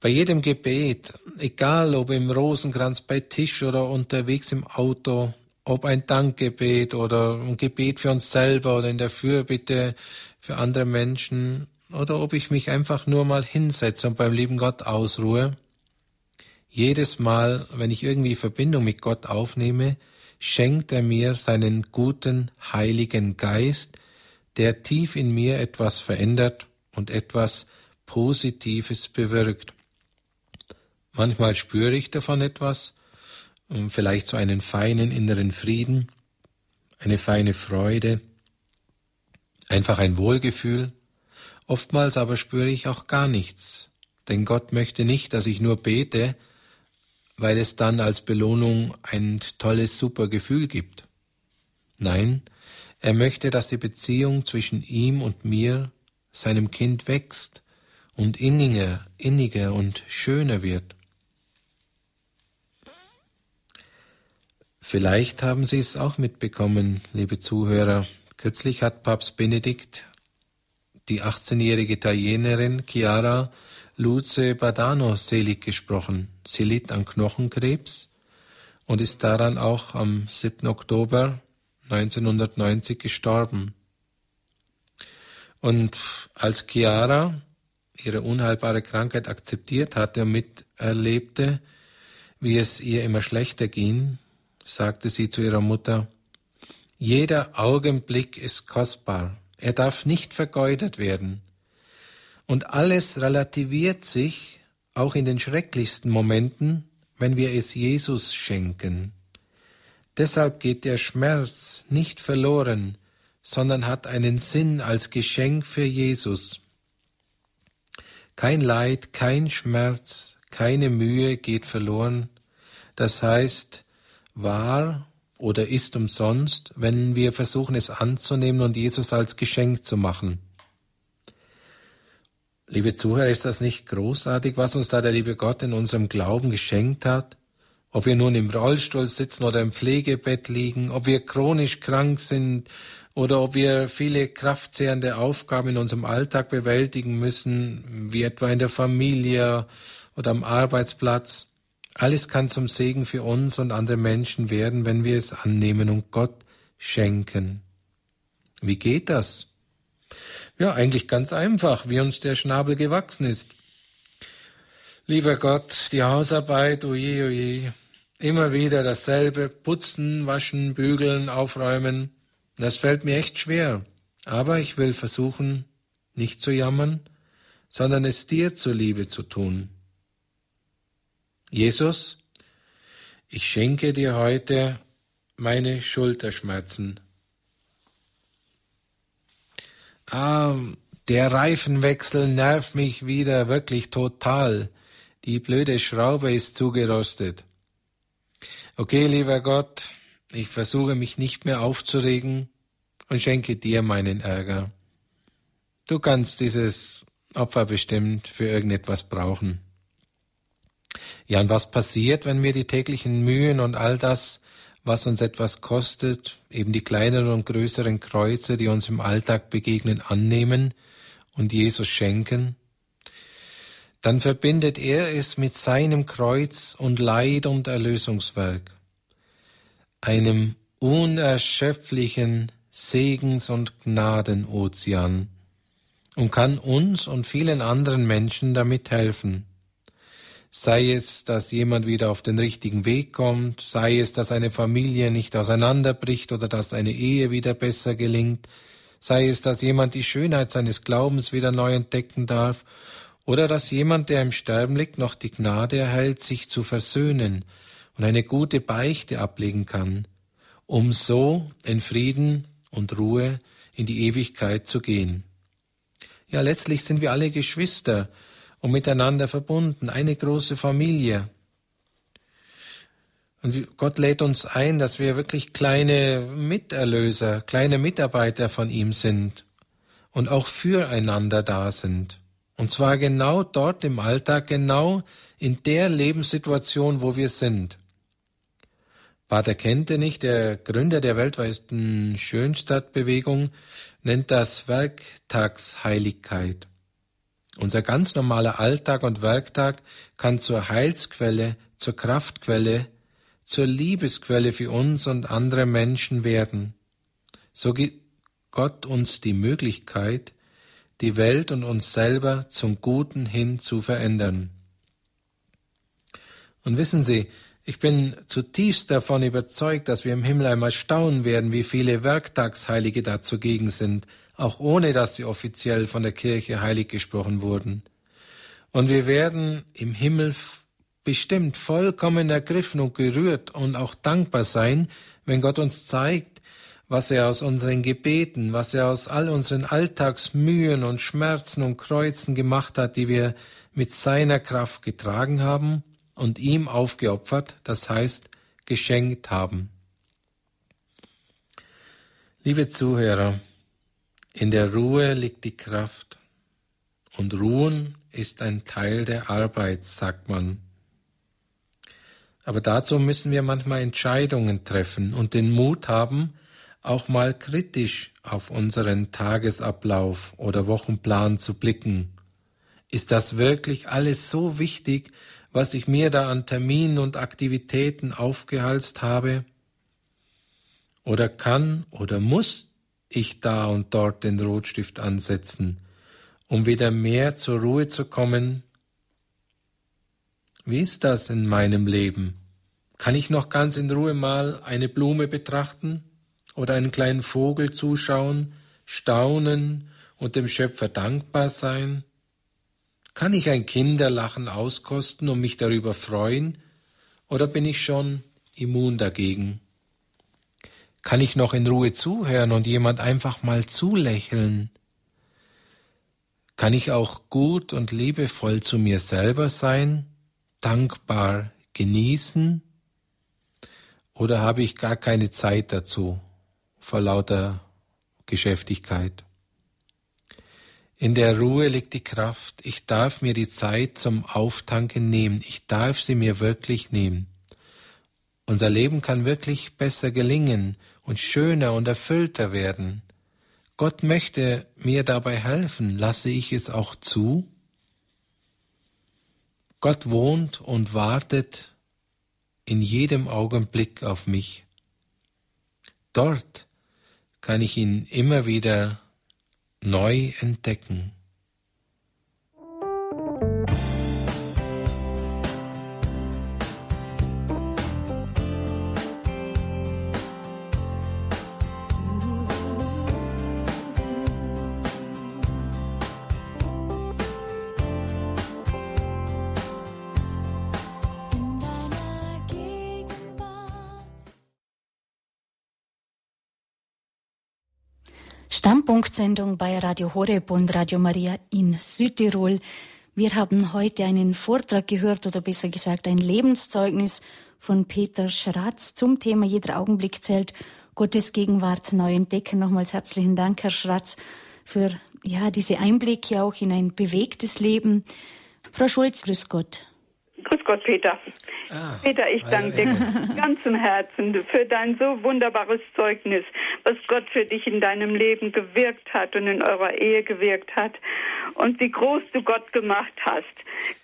Bei jedem Gebet, egal ob im Rosenkranz bei Tisch oder unterwegs im Auto, ob ein Dankgebet oder ein Gebet für uns selber oder in der Fürbitte für andere Menschen oder ob ich mich einfach nur mal hinsetze und beim lieben Gott ausruhe, jedes Mal, wenn ich irgendwie Verbindung mit Gott aufnehme, schenkt er mir seinen guten, heiligen Geist, der tief in mir etwas verändert und etwas Positives bewirkt. Manchmal spüre ich davon etwas, ähm, vielleicht so einen feinen inneren Frieden, eine feine Freude, einfach ein Wohlgefühl. Oftmals aber spüre ich auch gar nichts, denn Gott möchte nicht, dass ich nur bete, weil es dann als Belohnung ein tolles, super Gefühl gibt. Nein, er möchte, dass die Beziehung zwischen ihm und mir, seinem Kind, wächst und inniger, inniger und schöner wird. Vielleicht haben Sie es auch mitbekommen, liebe Zuhörer. Kürzlich hat Papst Benedikt die 18-jährige Italienerin Chiara Luce Badano selig gesprochen. Sie litt an Knochenkrebs und ist daran auch am 7. Oktober 1990 gestorben. Und als Chiara ihre unheilbare Krankheit akzeptiert hatte und miterlebte, wie es ihr immer schlechter ging, sagte sie zu ihrer Mutter, jeder Augenblick ist kostbar, er darf nicht vergeudet werden. Und alles relativiert sich, auch in den schrecklichsten Momenten, wenn wir es Jesus schenken. Deshalb geht der Schmerz nicht verloren, sondern hat einen Sinn als Geschenk für Jesus. Kein Leid, kein Schmerz, keine Mühe geht verloren. Das heißt, war oder ist umsonst, wenn wir versuchen es anzunehmen und Jesus als Geschenk zu machen. Liebe Zuhörer, ist das nicht großartig, was uns da der liebe Gott in unserem Glauben geschenkt hat? Ob wir nun im Rollstuhl sitzen oder im Pflegebett liegen, ob wir chronisch krank sind oder ob wir viele kraftzehrende Aufgaben in unserem Alltag bewältigen müssen, wie etwa in der Familie oder am Arbeitsplatz. Alles kann zum Segen für uns und andere Menschen werden, wenn wir es annehmen und Gott schenken. Wie geht das? Ja, eigentlich ganz einfach, wie uns der Schnabel gewachsen ist. Lieber Gott, die Hausarbeit, oje, oje, immer wieder dasselbe, putzen, waschen, bügeln, aufräumen, das fällt mir echt schwer. Aber ich will versuchen, nicht zu jammern, sondern es dir zuliebe zu tun. Jesus, Ich schenke dir heute meine Schulterschmerzen. Ah, der Reifenwechsel nervt mich wieder wirklich total. Die blöde Schraube ist zugerostet. Okay, lieber Gott, ich versuche mich nicht mehr aufzuregen und schenke dir meinen Ärger. Du kannst dieses Opfer bestimmt für irgendetwas brauchen. Ja, und was passiert, wenn wir die täglichen Mühen und all das, was uns etwas kostet, eben die kleineren und größeren Kreuze, die uns im Alltag begegnen, annehmen und Jesus schenken? Dann verbindet er es mit seinem Kreuz und Leid und Erlösungswerk, einem unerschöpflichen Segens- und Gnadenozean und kann uns und vielen anderen Menschen damit helfen. Sei es, dass jemand wieder auf den richtigen Weg kommt, sei es, dass eine Familie nicht auseinanderbricht oder dass eine Ehe wieder besser gelingt, sei es, dass jemand die Schönheit seines Glaubens wieder neu entdecken darf, oder dass jemand, der im Sterben liegt, noch die Gnade erhält, sich zu versöhnen und eine gute Beichte ablegen kann, um so in Frieden und Ruhe in die Ewigkeit zu gehen. Ja, letztlich sind wir alle Geschwister, und miteinander verbunden, eine große Familie. Und Gott lädt uns ein, dass wir wirklich kleine Miterlöser, kleine Mitarbeiter von ihm sind und auch füreinander da sind. Und zwar genau dort im Alltag, genau in der Lebenssituation, wo wir sind. Pater Kentenich, der Gründer der weltweiten Schönstadtbewegung, nennt das Werktagsheiligkeit. Unser ganz normaler Alltag und Werktag kann zur Heilsquelle, zur Kraftquelle, zur Liebesquelle für uns und andere Menschen werden. So gibt Gott uns die Möglichkeit, die Welt und uns selber zum Guten hin zu verändern. Und wissen Sie, ich bin zutiefst davon überzeugt, dass wir im Himmel einmal staunen werden, wie viele Werktagsheilige da zugegen sind, auch ohne dass sie offiziell von der Kirche heilig gesprochen wurden. Und wir werden im Himmel bestimmt vollkommen ergriffen und gerührt und auch dankbar sein, wenn Gott uns zeigt, was er aus unseren Gebeten, was er aus all unseren Alltagsmühen und Schmerzen und Kreuzen gemacht hat, die wir mit seiner Kraft getragen haben und ihm aufgeopfert, das heißt geschenkt haben. Liebe Zuhörer, in der Ruhe liegt die Kraft und Ruhen ist ein Teil der Arbeit, sagt man. Aber dazu müssen wir manchmal Entscheidungen treffen und den Mut haben, auch mal kritisch auf unseren Tagesablauf oder Wochenplan zu blicken. Ist das wirklich alles so wichtig, was ich mir da an Terminen und Aktivitäten aufgehalst habe? Oder kann oder muss ich da und dort den Rotstift ansetzen, um wieder mehr zur Ruhe zu kommen? Wie ist das in meinem Leben? Kann ich noch ganz in Ruhe mal eine Blume betrachten oder einen kleinen Vogel zuschauen, staunen und dem Schöpfer dankbar sein? Kann ich ein Kinderlachen auskosten und mich darüber freuen, oder bin ich schon immun dagegen? Kann ich noch in Ruhe zuhören und jemand einfach mal zulächeln? Kann ich auch gut und liebevoll zu mir selber sein, dankbar genießen? Oder habe ich gar keine Zeit dazu vor lauter Geschäftigkeit? In der Ruhe liegt die Kraft. Ich darf mir die Zeit zum Auftanken nehmen. Ich darf sie mir wirklich nehmen. Unser Leben kann wirklich besser gelingen und schöner und erfüllter werden. Gott möchte mir dabei helfen. Lasse ich es auch zu? Gott wohnt und wartet in jedem Augenblick auf mich. Dort kann ich ihn immer wieder neu entdecken. Stammpunktsendung bei Radio Horeb und Radio Maria in Südtirol. Wir haben heute einen Vortrag gehört oder besser gesagt ein Lebenszeugnis von Peter Schratz zum Thema Jeder Augenblick zählt. Gottes Gegenwart neu entdecken. Nochmals herzlichen Dank, Herr Schratz, für ja, diese Einblicke auch in ein bewegtes Leben. Frau Schulz, grüß Gott. Grüß Gott, Peter. Ah, Peter, ich danke dir ganzem Herzen für dein so wunderbares Zeugnis, was Gott für dich in deinem Leben gewirkt hat und in eurer Ehe gewirkt hat und wie groß du Gott gemacht hast.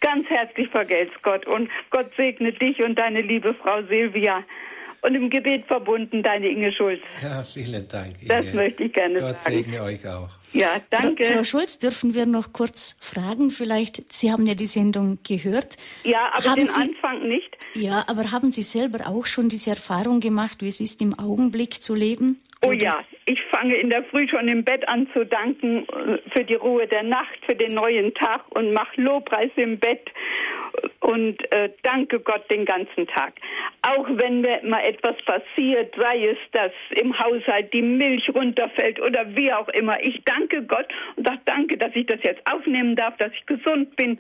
Ganz herzlich vergelt's Gott und Gott segne dich und deine liebe Frau Silvia und im Gebet verbunden deine Inge Schulz. Ja, vielen Dank. Inge. Das möchte ich gerne Gott sagen. Gott segne euch auch. Ja, danke. Frau, Frau, Schulz, dürfen wir noch kurz fragen? Vielleicht, Sie haben ja die Sendung gehört. Ja, aber haben den Sie, Anfang nicht. Ja, aber haben Sie selber auch schon diese Erfahrung gemacht, wie es ist, im Augenblick zu leben? Oh ja, ich fange in der Früh schon im Bett an zu danken äh, für die Ruhe der Nacht, für den neuen Tag und mache Lobpreis im Bett und äh, danke Gott den ganzen Tag. Auch wenn mir mal etwas passiert, sei es, dass im Haushalt die Milch runterfällt oder wie auch immer, ich danke Gott und sage danke, dass ich das jetzt aufnehmen darf, dass ich gesund bin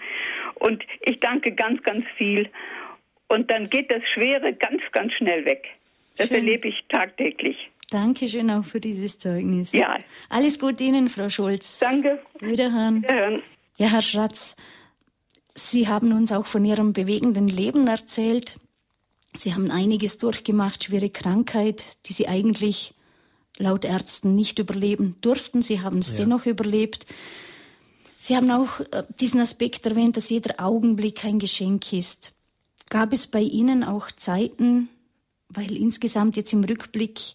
und ich danke ganz, ganz viel. Und dann geht das Schwere ganz, ganz schnell weg. Das Schön. erlebe ich tagtäglich. Dankeschön auch für dieses Zeugnis. Ja. Alles Gute Ihnen, Frau Schulz. Danke. Wiederhören. Wiederhören. Ja, Herr Schratz, Sie haben uns auch von Ihrem bewegenden Leben erzählt. Sie haben einiges durchgemacht, schwere Krankheit, die Sie eigentlich laut Ärzten nicht überleben durften. Sie haben es ja. dennoch überlebt. Sie haben auch äh, diesen Aspekt erwähnt, dass jeder Augenblick ein Geschenk ist. Gab es bei Ihnen auch Zeiten, weil insgesamt jetzt im Rückblick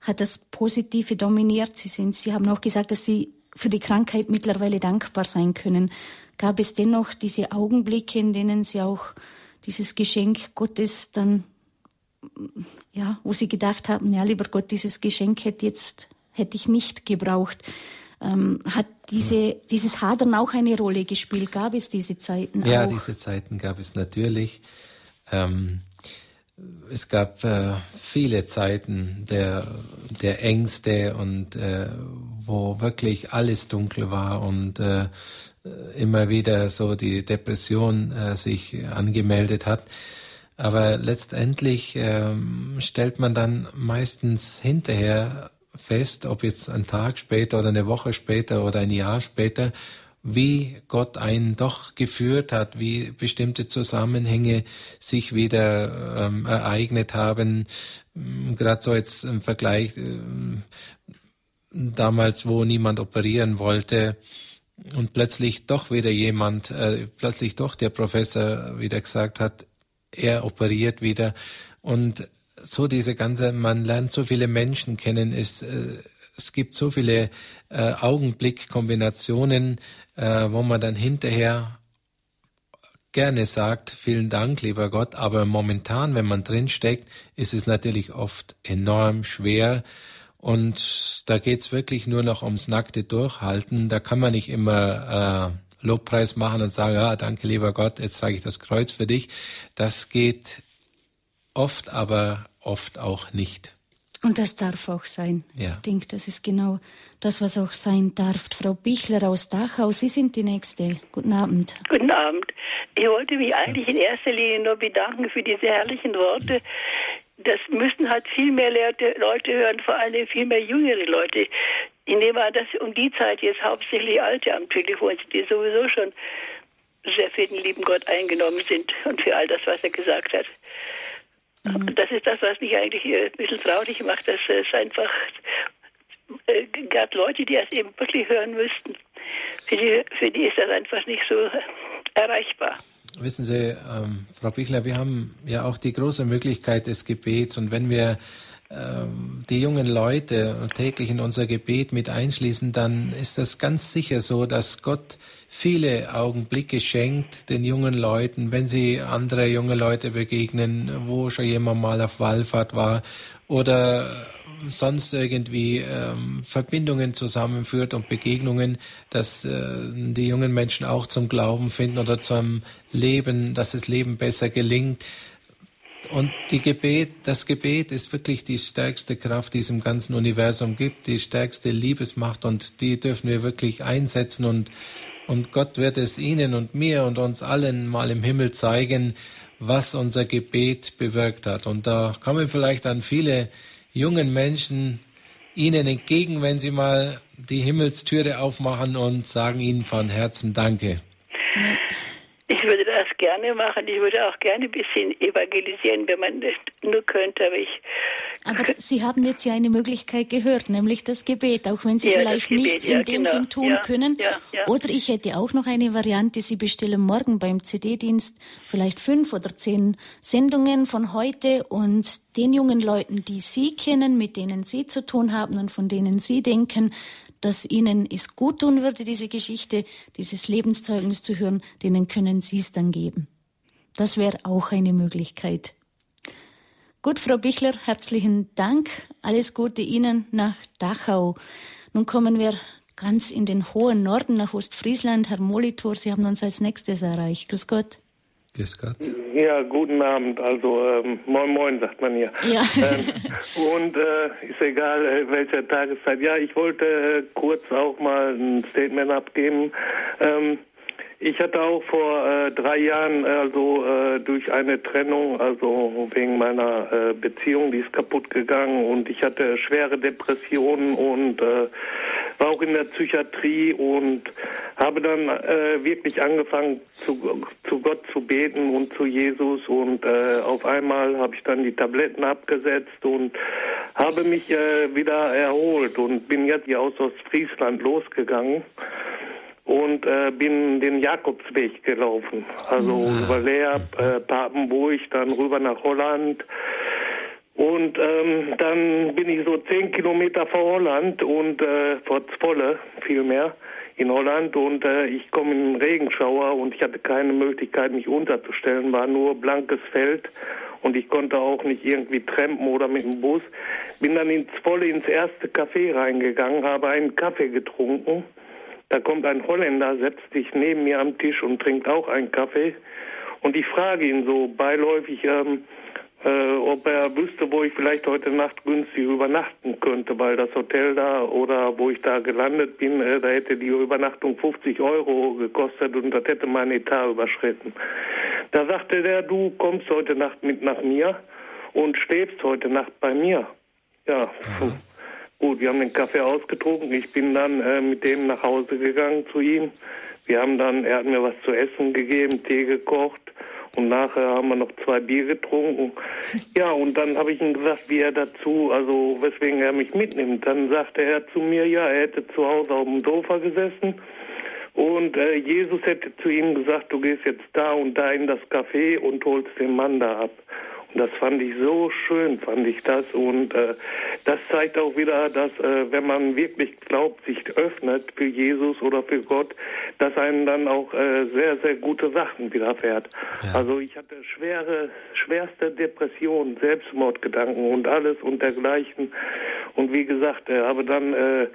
hat das Positive dominiert. Sie sind, Sie haben auch gesagt, dass Sie für die Krankheit mittlerweile dankbar sein können gab es dennoch diese Augenblicke, in denen sie auch dieses Geschenk Gottes dann, ja, wo sie gedacht haben, ja, lieber Gott, dieses Geschenk hätte jetzt, hätte ich nicht gebraucht. Ähm, hat diese, dieses Hadern auch eine Rolle gespielt? Gab es diese Zeiten ja, auch? diese Zeiten gab es natürlich. Ähm, es gab äh, viele Zeiten der, der Ängste und äh, wo wirklich alles dunkel war und äh, immer wieder so die Depression äh, sich angemeldet hat. Aber letztendlich ähm, stellt man dann meistens hinterher fest, ob jetzt ein Tag später oder eine Woche später oder ein Jahr später, wie Gott einen doch geführt hat, wie bestimmte Zusammenhänge sich wieder ähm, ereignet haben. Mm, Gerade so jetzt im Vergleich äh, damals, wo niemand operieren wollte, und plötzlich doch wieder jemand, äh, plötzlich doch der Professor wieder gesagt hat, er operiert wieder und so diese ganze, man lernt so viele Menschen kennen, es, äh, es gibt so viele äh, Augenblickkombinationen, äh, wo man dann hinterher gerne sagt, vielen Dank, lieber Gott, aber momentan, wenn man drinsteckt, ist es natürlich oft enorm schwer und da geht's wirklich nur noch ums nackte Durchhalten. Da kann man nicht immer äh, Lobpreis machen und sagen, ja, danke lieber Gott, jetzt trage ich das Kreuz für dich. Das geht oft, aber oft auch nicht. Und das darf auch sein. Ja. Ich denke, das ist genau das, was auch sein darf. Frau Bichler aus Dachau, Sie sind die Nächste. Guten Abend. Guten Abend. Ich wollte mich eigentlich in erster Linie nur bedanken für diese herrlichen Worte das müssen halt viel mehr Leute, Leute hören, vor allem viel mehr jüngere Leute. Ich nehme an, dass um die Zeit jetzt hauptsächlich Alte am Telefon sind, die sowieso schon sehr für den lieben Gott eingenommen sind und für all das, was er gesagt hat. Mhm. Das ist das, was mich eigentlich ein bisschen traurig macht, dass es einfach äh, gerade Leute, die das eben wirklich hören müssten, für die, für die ist das einfach nicht so erreichbar. Wissen Sie, ähm, Frau Bichler, wir haben ja auch die große Möglichkeit des Gebets und wenn wir die jungen Leute täglich in unser Gebet mit einschließen, dann ist das ganz sicher so, dass Gott viele Augenblicke schenkt den jungen Leuten, wenn sie andere junge Leute begegnen, wo schon jemand mal auf Wallfahrt war oder sonst irgendwie ähm, Verbindungen zusammenführt und Begegnungen, dass äh, die jungen Menschen auch zum Glauben finden oder zum Leben, dass das Leben besser gelingt. Und die Gebet, das Gebet ist wirklich die stärkste Kraft, die es im ganzen Universum gibt, die stärkste Liebesmacht und die dürfen wir wirklich einsetzen und, und Gott wird es Ihnen und mir und uns allen mal im Himmel zeigen, was unser Gebet bewirkt hat. Und da kommen vielleicht an viele jungen Menschen Ihnen entgegen, wenn Sie mal die Himmelstüre aufmachen und sagen Ihnen von Herzen Danke. Ich würde das gerne machen. Ich würde auch gerne ein bisschen evangelisieren, wenn man das nur könnte. Aber, ich aber Sie haben jetzt ja eine Möglichkeit gehört, nämlich das Gebet, auch wenn Sie ja, vielleicht Gebet, nichts ja, in dem genau. Sinn tun ja, können. Oder ich hätte auch noch eine Variante. Sie bestellen morgen beim CD-Dienst vielleicht fünf oder zehn Sendungen von heute und den jungen Leuten, die Sie kennen, mit denen Sie zu tun haben und von denen Sie denken, dass Ihnen es gut tun würde, diese Geschichte, dieses Lebenszeugnis zu hören, denen können Sie es dann geben. Das wäre auch eine Möglichkeit. Gut, Frau Bichler, herzlichen Dank. Alles Gute Ihnen nach Dachau. Nun kommen wir ganz in den hohen Norden nach Ostfriesland. Herr Molitor, Sie haben uns als nächstes erreicht. Grüß Gott. Grüß Gott. Ja, guten Abend. Also ähm, moin moin sagt man hier. Ja. Ähm, und äh, ist egal äh, welcher Tageszeit. Ja, ich wollte äh, kurz auch mal ein Statement abgeben. Ähm, ich hatte auch vor äh, drei Jahren also äh, durch eine Trennung, also wegen meiner äh, Beziehung, die ist kaputt gegangen und ich hatte schwere Depressionen und äh, war auch in der Psychiatrie und habe dann äh, wirklich angefangen zu, zu Gott zu beten und zu Jesus und äh, auf einmal habe ich dann die Tabletten abgesetzt und habe mich äh, wieder erholt und bin jetzt hier aus Ostfriesland losgegangen und äh, bin den Jakobsweg gelaufen. Also ja. über Leer, äh, Papenburg, dann rüber nach Holland. Und ähm, dann bin ich so zehn Kilometer vor Holland und äh, vor Zwolle vielmehr in Holland und äh, ich komme in den Regenschauer und ich hatte keine Möglichkeit, mich unterzustellen, war nur blankes Feld und ich konnte auch nicht irgendwie trampen oder mit dem Bus. Bin dann in Zwolle ins erste Café reingegangen, habe einen Kaffee getrunken da kommt ein Holländer, setzt sich neben mir am Tisch und trinkt auch einen Kaffee. Und ich frage ihn so beiläufig, ähm, äh, ob er wüsste, wo ich vielleicht heute Nacht günstig übernachten könnte, weil das Hotel da oder wo ich da gelandet bin, äh, da hätte die Übernachtung 50 Euro gekostet und das hätte mein Etat überschritten. Da sagte der, du kommst heute Nacht mit nach mir und schläfst heute Nacht bei mir. Ja, Aha. Gut, wir haben den Kaffee ausgetrunken. Ich bin dann äh, mit dem nach Hause gegangen zu ihm. Wir haben dann, er hat mir was zu essen gegeben, Tee gekocht und nachher haben wir noch zwei Bier getrunken. Ja, und dann habe ich ihm gesagt, wie er dazu, also weswegen er mich mitnimmt. Dann sagte er zu mir, ja, er hätte zu Hause auf dem Sofa gesessen und äh, Jesus hätte zu ihm gesagt, du gehst jetzt da und da in das Café und holst den Mann da ab. Das fand ich so schön, fand ich das. Und äh, das zeigt auch wieder, dass äh, wenn man wirklich glaubt, sich öffnet für Jesus oder für Gott, dass einem dann auch äh, sehr, sehr gute Sachen widerfährt. Ja. Also ich hatte schwere, schwerste Depressionen, Selbstmordgedanken und alles und dergleichen. Und wie gesagt, äh, habe dann äh,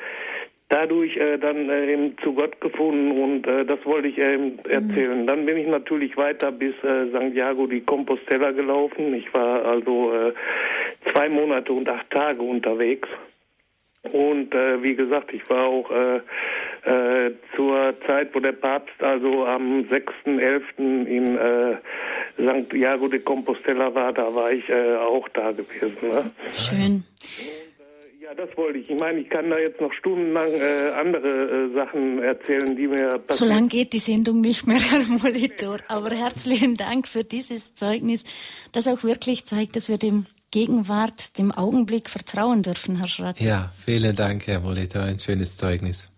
dadurch äh, dann äh, eben zu Gott gefunden und äh, das wollte ich eben erzählen. Mhm. Dann bin ich natürlich weiter bis äh, Santiago di Compostela gelaufen. Ich war also äh, zwei Monate und acht Tage unterwegs. Und äh, wie gesagt, ich war auch zur Zeit, wo der Papst also am 6.11. in Santiago de Compostela war, da war ich auch da gewesen. Ne? Schön das wollte ich. Ich meine, ich kann da jetzt noch stundenlang äh, andere äh, Sachen erzählen, die mir passieren. So lange geht die Sendung nicht mehr, Herr Molitor. Aber herzlichen Dank für dieses Zeugnis, das auch wirklich zeigt, dass wir dem Gegenwart, dem Augenblick vertrauen dürfen, Herr Schratz. Ja, vielen Dank, Herr Molitor. Ein schönes Zeugnis.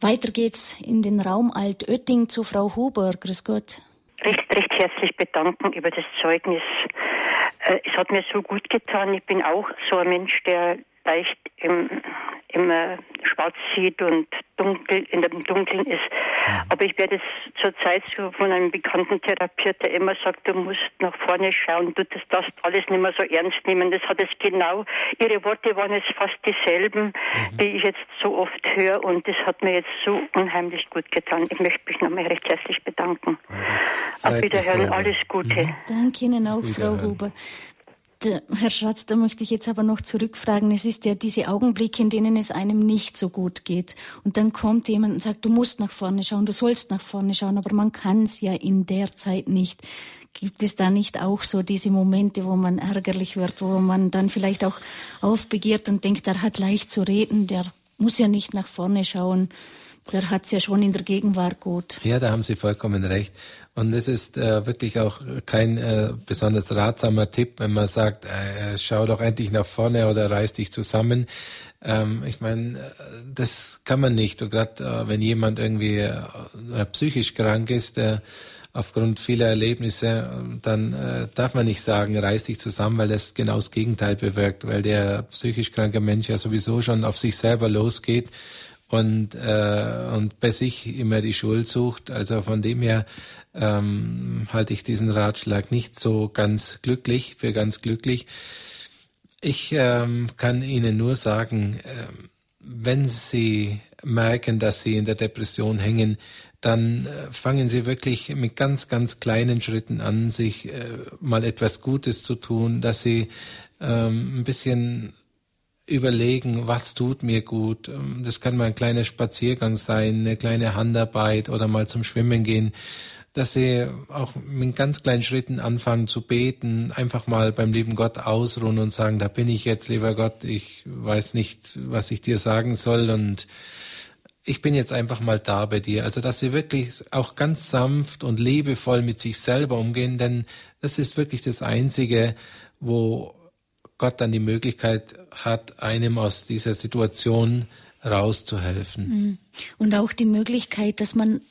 Weiter geht's in den Raum Altötting zu Frau Huber. Grüß Gott. Recht, recht herzlich bedanken über das Zeugnis. Äh, es hat mir so gut getan. Ich bin auch so ein Mensch, der leicht im, im äh, Schwarz sieht und dunkel, in dem Dunkeln ist. Aber ich werde zurzeit so von einem bekannten Therapeut, der immer sagt, du musst nach vorne schauen, du das, das alles nicht mehr so ernst nehmen. Das hat es genau, ihre Worte waren jetzt fast dieselben, mhm. die ich jetzt so oft höre und das hat mir jetzt so unheimlich gut getan. Ich möchte mich nochmal recht herzlich bedanken. Auf Wiederhören, alles Gute. Mhm. Danke Ihnen auch, Frau Huber. Herr Schatz, da möchte ich jetzt aber noch zurückfragen. Es ist ja diese Augenblicke, in denen es einem nicht so gut geht. Und dann kommt jemand und sagt, du musst nach vorne schauen, du sollst nach vorne schauen, aber man kann es ja in der Zeit nicht. Gibt es da nicht auch so diese Momente, wo man ärgerlich wird, wo man dann vielleicht auch aufbegehrt und denkt, der hat leicht zu reden, der muss ja nicht nach vorne schauen. Der hat es ja schon in der Gegenwart gut. Ja, da haben Sie vollkommen recht. Und es ist äh, wirklich auch kein äh, besonders ratsamer Tipp, wenn man sagt, äh, schau doch endlich nach vorne oder reiß dich zusammen. Ähm, ich meine, äh, das kann man nicht. Und gerade äh, wenn jemand irgendwie äh, psychisch krank ist, äh, aufgrund vieler Erlebnisse, dann äh, darf man nicht sagen, reiß dich zusammen, weil das genau das Gegenteil bewirkt, weil der psychisch kranke Mensch ja sowieso schon auf sich selber losgeht und, äh, und bei sich immer die Schuld sucht. Also von dem her ähm, halte ich diesen Ratschlag nicht so ganz glücklich, für ganz glücklich. Ich ähm, kann Ihnen nur sagen, äh, wenn Sie merken, dass Sie in der Depression hängen, dann äh, fangen Sie wirklich mit ganz, ganz kleinen Schritten an, sich äh, mal etwas Gutes zu tun, dass Sie ähm, ein bisschen überlegen, was tut mir gut. Ähm, das kann mal ein kleiner Spaziergang sein, eine kleine Handarbeit oder mal zum Schwimmen gehen, dass sie auch mit ganz kleinen Schritten anfangen zu beten, einfach mal beim lieben Gott ausruhen und sagen, da bin ich jetzt, lieber Gott, ich weiß nicht, was ich dir sagen soll und ich bin jetzt einfach mal da bei dir. Also, dass sie wirklich auch ganz sanft und liebevoll mit sich selber umgehen, denn das ist wirklich das Einzige, wo Gott dann die Möglichkeit hat, einem aus dieser Situation rauszuhelfen. Mhm. Und auch die Möglichkeit, dass man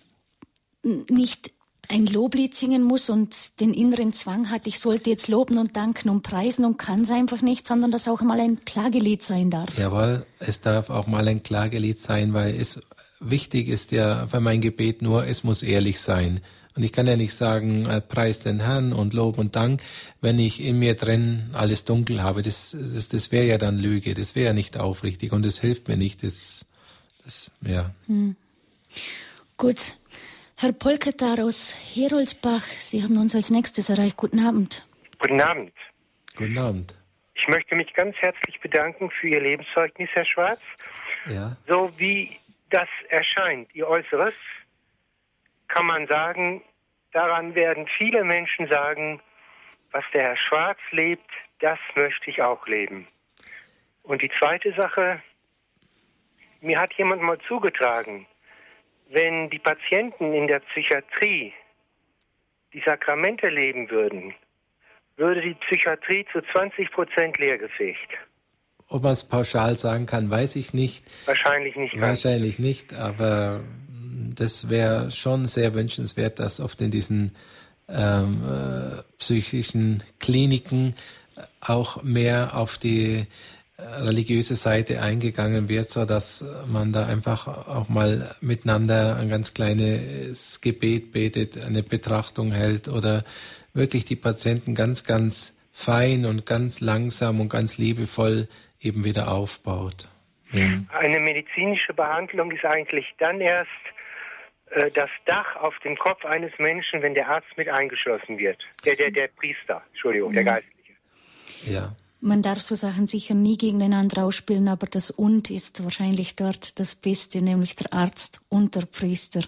nicht ein Loblied singen muss und den inneren Zwang hat, ich sollte jetzt loben und danken und preisen und kann es einfach nicht, sondern dass auch mal ein Klagelied sein darf. Jawohl, es darf auch mal ein Klagelied sein, weil es wichtig ist ja für mein Gebet nur, es muss ehrlich sein. Und ich kann ja nicht sagen, äh, preis den Herrn und Lob und Dank, wenn ich in mir drin alles dunkel habe. Das, das, das wäre ja dann Lüge, das wäre ja nicht aufrichtig und das hilft mir nicht. Das, das ja. Hm. Gut. Herr Polkatar aus Heroldsbach, Sie haben uns als nächstes erreicht. Guten Abend. Guten Abend. Guten Abend. Ich möchte mich ganz herzlich bedanken für Ihr Lebenszeugnis, Herr Schwarz. Ja. So wie das erscheint, Ihr Äußeres, kann man sagen, daran werden viele Menschen sagen, was der Herr Schwarz lebt, das möchte ich auch leben. Und die zweite Sache, mir hat jemand mal zugetragen, wenn die Patienten in der Psychiatrie die Sakramente leben würden, würde die Psychiatrie zu 20 Prozent leergefegt. Ob man es pauschal sagen kann, weiß ich nicht. Wahrscheinlich nicht. Wahrscheinlich nicht, aber das wäre schon sehr wünschenswert, dass oft in diesen ähm, äh, psychischen Kliniken auch mehr auf die äh, religiöse Seite eingegangen wird, so dass man da einfach auch mal miteinander ein ganz kleines Gebet betet, eine Betrachtung hält oder wirklich die Patienten ganz, ganz fein und ganz langsam und ganz liebevoll eben wieder aufbaut. Ja. Eine medizinische Behandlung ist eigentlich dann erst das Dach auf dem Kopf eines Menschen, wenn der Arzt mit eingeschlossen wird. Der, der, der Priester, Entschuldigung, der mhm. Geistliche. Ja. Man darf so Sachen sicher nie gegeneinander ausspielen, aber das Und ist wahrscheinlich dort das Beste, nämlich der Arzt und der Priester.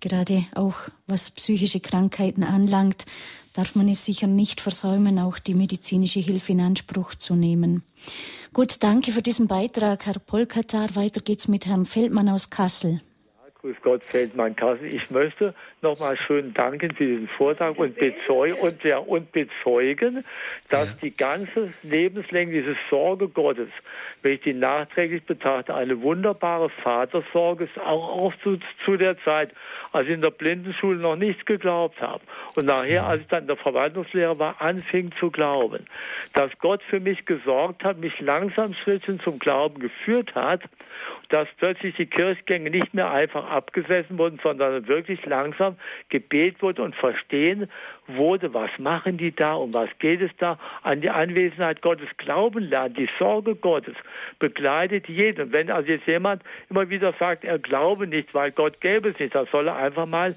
Gerade auch was psychische Krankheiten anlangt, darf man es sicher nicht versäumen, auch die medizinische Hilfe in Anspruch zu nehmen. Gut, danke für diesen Beitrag, Herr Polkatar. Weiter geht's mit Herrn Feldmann aus Kassel. Grüß Gott, Feldmann Kassel. Ich möchte nochmal schön danken für diesen Vortrag und, bezeugen, und, ja, und bezeugen, dass ja. die ganze Lebenslänge dieses Sorge Gottes, wenn ich die nachträglich betrachte, eine wunderbare Vatersorge ist, auch, auch zu, zu der Zeit, als ich in der Blindenschule noch nichts geglaubt habe. Und nachher, als ich dann in der Verwaltungslehre war, anfing zu glauben, dass Gott für mich gesorgt hat, mich langsam Schrittchen zum Glauben geführt hat dass plötzlich die Kirchgänge nicht mehr einfach abgesessen wurden, sondern wirklich langsam gebet wurde und verstehen wurde, was machen die da, um was geht es da, an die Anwesenheit Gottes glauben lernen, die Sorge Gottes begleitet jeden. Und wenn also jetzt jemand immer wieder sagt, er glaube nicht, weil Gott gäbe es nicht, dann soll er einfach mal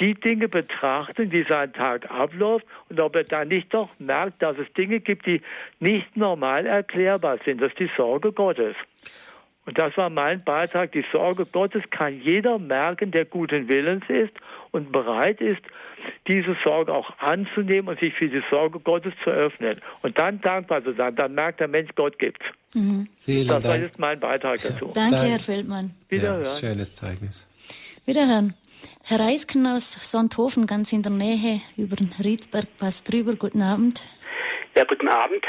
die Dinge betrachten, die sein Tag abläuft und ob er dann nicht doch merkt, dass es Dinge gibt, die nicht normal erklärbar sind. Das ist die Sorge Gottes. Und das war mein Beitrag. Die Sorge Gottes kann jeder merken, der guten Willens ist und bereit ist, diese Sorge auch anzunehmen und sich für die Sorge Gottes zu öffnen. Und dann dankbar zu sein. Dann merkt der Mensch, Gott gibt's. Mhm. Vielen das Dank. ist mein Beitrag dazu. Danke, Herr Feldmann. Wiederhören. Ja, schönes Zeugnis. Wiederhören. Herr Reisken aus Sonthofen, ganz in der Nähe, über den Riedberg, passt drüber. Guten Abend. Ja, guten Abend.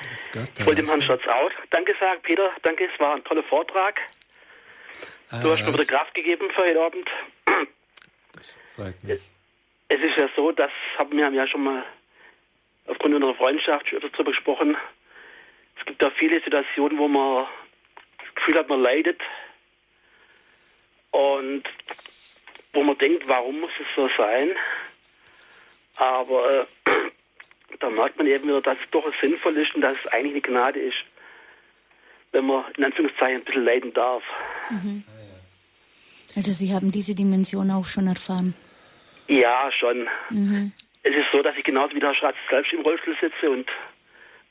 Ich wollte dem Herrn Schatz auch Danke sagen, Peter. Danke, es war ein toller Vortrag. Ah, du hast mir wieder Kraft gegeben für heute Abend. Das freut mich. Es ist ja so, das haben wir ja schon mal aufgrund unserer Freundschaft darüber gesprochen. Es gibt da viele Situationen, wo man das Gefühl hat, man leidet. Und wo man denkt, warum muss es so sein? Aber äh, da merkt man eben wieder, dass es doch sinnvoll ist und dass es eigentlich eine Gnade ist, wenn man in Anführungszeichen ein bisschen leiden darf. Mhm. Also Sie haben diese Dimension auch schon erfahren? Ja, schon. Mhm. Es ist so, dass ich genauso wie der Herr Schatz selbst im Rollstuhl sitze und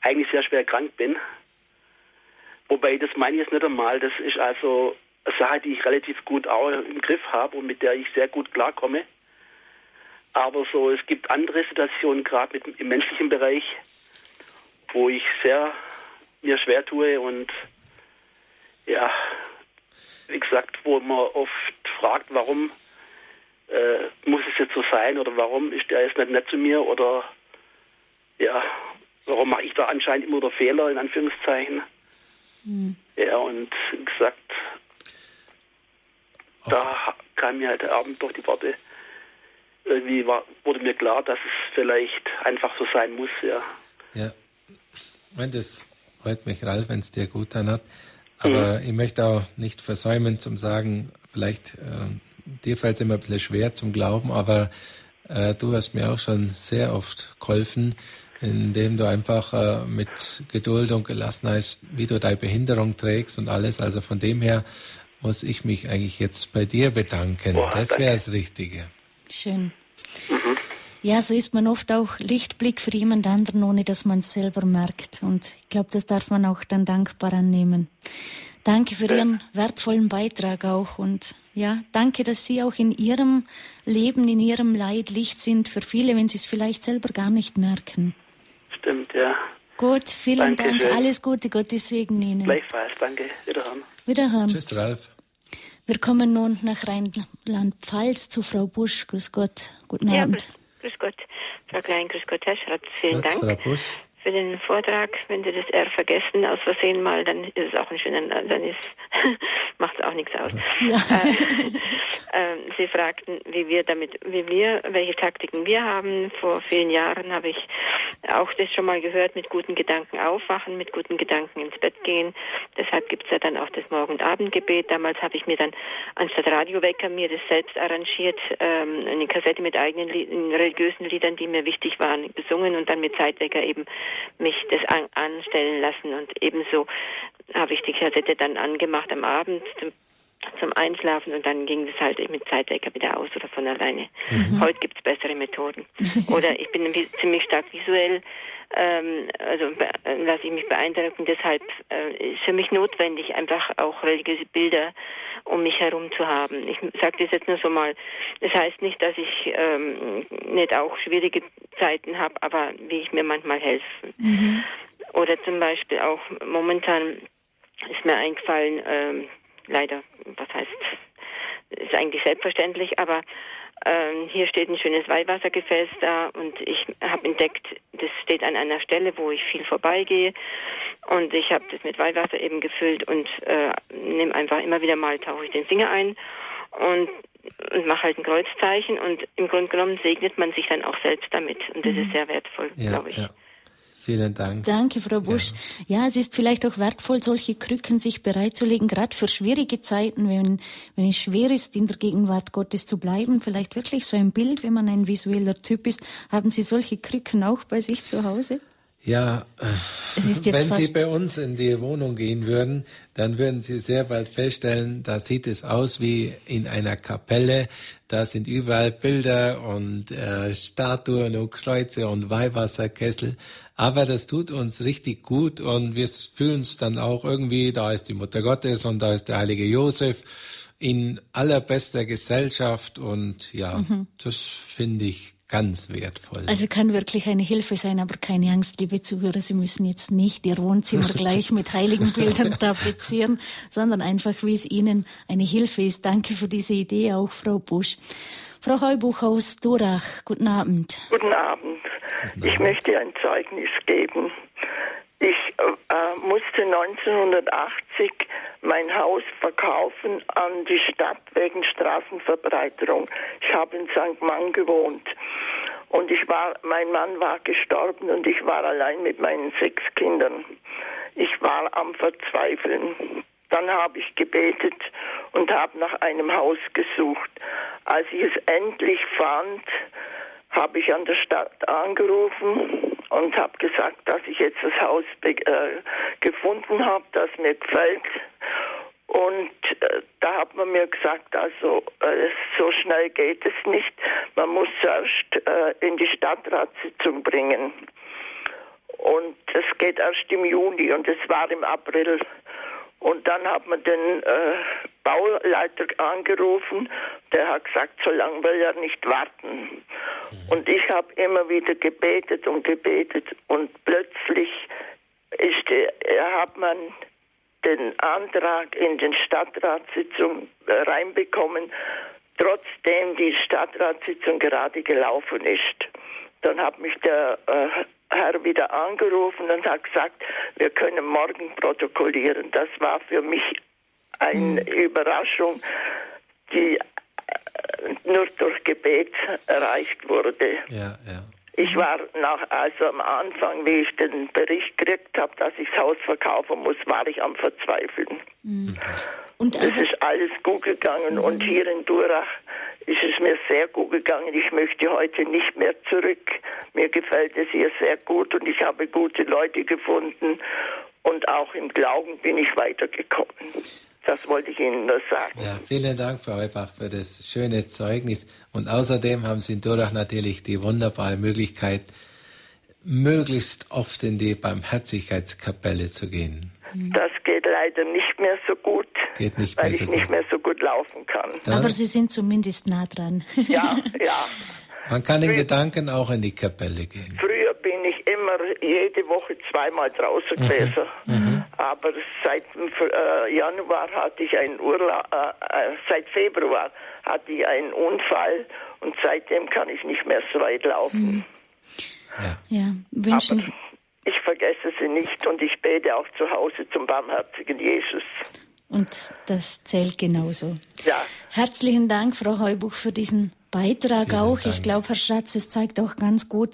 eigentlich sehr schwer krank bin. Wobei, das meine ich jetzt nicht einmal. Das ist also eine Sache, die ich relativ gut auch im Griff habe und mit der ich sehr gut klarkomme. Aber so, es gibt andere Situationen, gerade im menschlichen Bereich, wo ich sehr mir schwer tue und ja, wie gesagt, wo man oft fragt, warum äh, muss es jetzt so sein oder warum ist der jetzt nicht nett zu mir oder ja, warum mache ich da anscheinend immer der Fehler in Anführungszeichen. Mhm. Ja, und wie gesagt, da kam mir halt der Abend durch die Worte, irgendwie war, wurde mir klar, dass es vielleicht einfach so sein muss, ja. Ja, und das freut mich, Ralf, wenn es dir gut dann hat. Aber mhm. ich möchte auch nicht versäumen zum sagen, vielleicht äh, dir fällt es immer ein bisschen schwer zum Glauben, aber äh, du hast mir auch schon sehr oft geholfen, indem du einfach äh, mit Geduld und Gelassenheit, wie du deine Behinderung trägst und alles. Also von dem her muss ich mich eigentlich jetzt bei dir bedanken. Boah, das wäre das Richtige. Schön. Mhm. Ja, so ist man oft auch Lichtblick für jemand anderen, ohne dass man es selber merkt. Und ich glaube, das darf man auch dann dankbar annehmen. Danke für Ihren wertvollen Beitrag auch und ja, danke, dass Sie auch in Ihrem Leben, in Ihrem Leid Licht sind für viele, wenn Sie es vielleicht selber gar nicht merken. Stimmt, ja. Gut, vielen Dankeschön. Dank. Alles Gute, Gottes Segen Ihnen. Gleichfalls, danke. Wiederhören. Wiederhören. Tschüss, Ralf. Wir kommen nun nach Rheinland-Pfalz zu Frau Busch. Grüß Gott. Guten ja, Abend. Grüß Gott. Frau Klein, grüß Gott, Herr Schratz. Vielen Dank. Frau Busch für den Vortrag. Wenn Sie das R vergessen aus Versehen mal, dann ist es auch ein schöner, dann ist, macht es auch nichts aus. Ja. Äh, äh, Sie fragten, wie wir damit, wie wir, welche Taktiken wir haben. Vor vielen Jahren habe ich auch das schon mal gehört, mit guten Gedanken aufwachen, mit guten Gedanken ins Bett gehen. Deshalb gibt es ja dann auch das Morgen- und Abendgebet. Damals habe ich mir dann anstatt Radiowecker mir das selbst arrangiert, ähm, eine Kassette mit eigenen Lied religiösen Liedern, die mir wichtig waren, besungen und dann mit Zeitwecker eben mich das an, anstellen lassen. Und ebenso habe ich die Kassette dann angemacht am Abend zum, zum Einschlafen und dann ging es halt mit Zeitwecker wieder aus oder von alleine. Mhm. Heute gibt es bessere Methoden. oder ich bin ziemlich stark visuell ähm, also äh, lasse ich mich beeindrucken. Deshalb äh, ist für mich notwendig, einfach auch religiöse Bilder um mich herum zu haben. Ich sage das jetzt nur so mal. Das heißt nicht, dass ich ähm, nicht auch schwierige Zeiten habe, aber wie ich mir manchmal helfe. Mhm. Oder zum Beispiel auch momentan ist mir eingefallen, ähm, leider, was heißt, ist eigentlich selbstverständlich, aber ähm, hier steht ein schönes Weihwassergefäß da und ich habe entdeckt, das steht an einer Stelle, wo ich viel vorbeigehe und ich habe das mit Weihwasser eben gefüllt und äh, nehme einfach immer wieder mal, tauche ich den Finger ein und, und mache halt ein Kreuzzeichen und im Grunde genommen segnet man sich dann auch selbst damit und das mhm. ist sehr wertvoll, ja, glaube ich. Ja. Vielen Dank. Danke, Frau Busch. Ja. ja. es ist vielleicht auch wertvoll, solche Krücken sich bereitzulegen, gerade für schwierige Zeiten, wenn, wenn es schwer ist, in der Gegenwart Gottes zu bleiben. Vielleicht wirklich so ein Bild, wenn man ein visueller Typ ist. Haben Sie solche Krücken auch bei sich zu Hause? Ja, wenn Sie bei uns in die Wohnung gehen würden, dann würden Sie sehr bald feststellen, da sieht es aus wie in einer Kapelle. Da sind überall Bilder und äh, Statuen und Kreuze und Weihwasserkessel. Aber das tut uns richtig gut und wir fühlen es dann auch irgendwie, da ist die Mutter Gottes und da ist der heilige Josef in allerbester Gesellschaft und ja, mhm. das finde ich ganz wertvoll. Also kann wirklich eine Hilfe sein, aber keine Angst, liebe Zuhörer, Sie müssen jetzt nicht Ihr Wohnzimmer gleich mit heiligen Bildern tapezieren, sondern einfach, wie es Ihnen eine Hilfe ist. Danke für diese Idee auch, Frau Busch. Frau Heubuch aus Durach, guten Abend. Guten Abend. Ich möchte ein Zeugnis geben. Ich äh, musste 1980 mein Haus verkaufen an die Stadt wegen Straßenverbreiterung. Ich habe in St. Mann gewohnt. Und ich war, mein Mann war gestorben und ich war allein mit meinen sechs Kindern. Ich war am Verzweifeln. Dann habe ich gebetet und habe nach einem Haus gesucht. Als ich es endlich fand, habe ich an der Stadt angerufen und habe gesagt, dass ich jetzt das Haus äh, gefunden habe, das mir gefällt. Und äh, da hat man mir gesagt, also äh, so schnell geht es nicht. Man muss zuerst äh, in die Stadtratssitzung bringen. Und es geht erst im Juni und es war im April. Und dann hat man den äh, Bauleiter angerufen, der hat gesagt, so lange will er nicht warten. Mhm. Und ich habe immer wieder gebetet und gebetet und plötzlich ist der, hat man den Antrag in den Stadtratssitzung äh, reinbekommen, trotzdem die Stadtratssitzung gerade gelaufen ist. Dann hat mich der äh, Herr wieder angerufen und hat gesagt, wir können morgen protokollieren. Das war für mich eine mhm. Überraschung, die äh, nur durch Gebet erreicht wurde. Ja, ja. Ich war nach, also am Anfang, wie ich den Bericht gekriegt habe, dass ich das Haus verkaufen muss, war ich am Verzweifeln. Mhm. Und es ist alles gut gegangen mhm. und hier in Durach ist es mir sehr gut gegangen. Ich möchte heute nicht mehr zurück. Mir gefällt es hier sehr gut und ich habe gute Leute gefunden und auch im Glauben bin ich weitergekommen. Das wollte ich Ihnen nur sagen. Ja, vielen Dank, Frau Eubach, für das schöne Zeugnis. Und außerdem haben Sie in Durach natürlich die wunderbare Möglichkeit, möglichst oft in die Barmherzigkeitskapelle zu gehen. Das geht leider nicht mehr so gut, geht nicht weil ich so nicht mehr so gut laufen kann. Dann Aber Sie sind zumindest nah dran. Ja, ja. Man kann in Gedanken auch in die Kapelle gehen. Früher bin ich immer jede Woche zweimal draußen mhm. gewesen. Mhm. Aber seit äh, Januar hatte ich einen Urlaub, äh, äh, seit Februar hatte ich einen Unfall und seitdem kann ich nicht mehr so weit laufen. Mhm. Ja. ja, wünschen. Aber ich vergesse sie nicht und ich bete auch zu Hause zum barmherzigen Jesus. Und das zählt genauso. Ja. Herzlichen Dank, Frau Heubuch, für diesen Beitrag Vielen auch. Dank. Ich glaube, Herr Schratz, es zeigt auch ganz gut,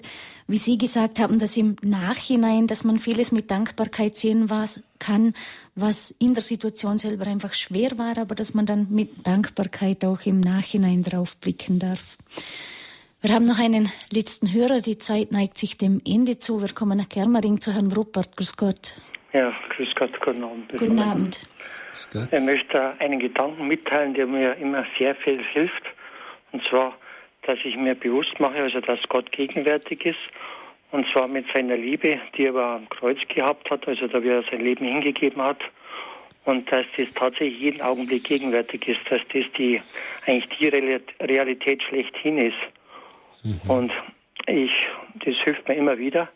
wie Sie gesagt haben, dass im Nachhinein, dass man vieles mit Dankbarkeit sehen was, kann, was in der Situation selber einfach schwer war, aber dass man dann mit Dankbarkeit auch im Nachhinein drauf blicken darf. Wir haben noch einen letzten Hörer. Die Zeit neigt sich dem Ende zu. Wir kommen nach Germering zu Herrn Ruppert. Grüß Gott. Ja, grüß Gott, guten Abend. Guten Abend. Ich möchte einen Gedanken mitteilen, der mir immer sehr viel hilft. Und zwar, dass ich mir bewusst mache, also dass Gott gegenwärtig ist. Und zwar mit seiner Liebe, die er am Kreuz gehabt hat, also da wie er sein Leben hingegeben hat. Und dass das tatsächlich jeden Augenblick gegenwärtig ist, dass das die eigentlich die Realität schlechthin ist. Mhm. Und ich, das hilft mir immer wieder.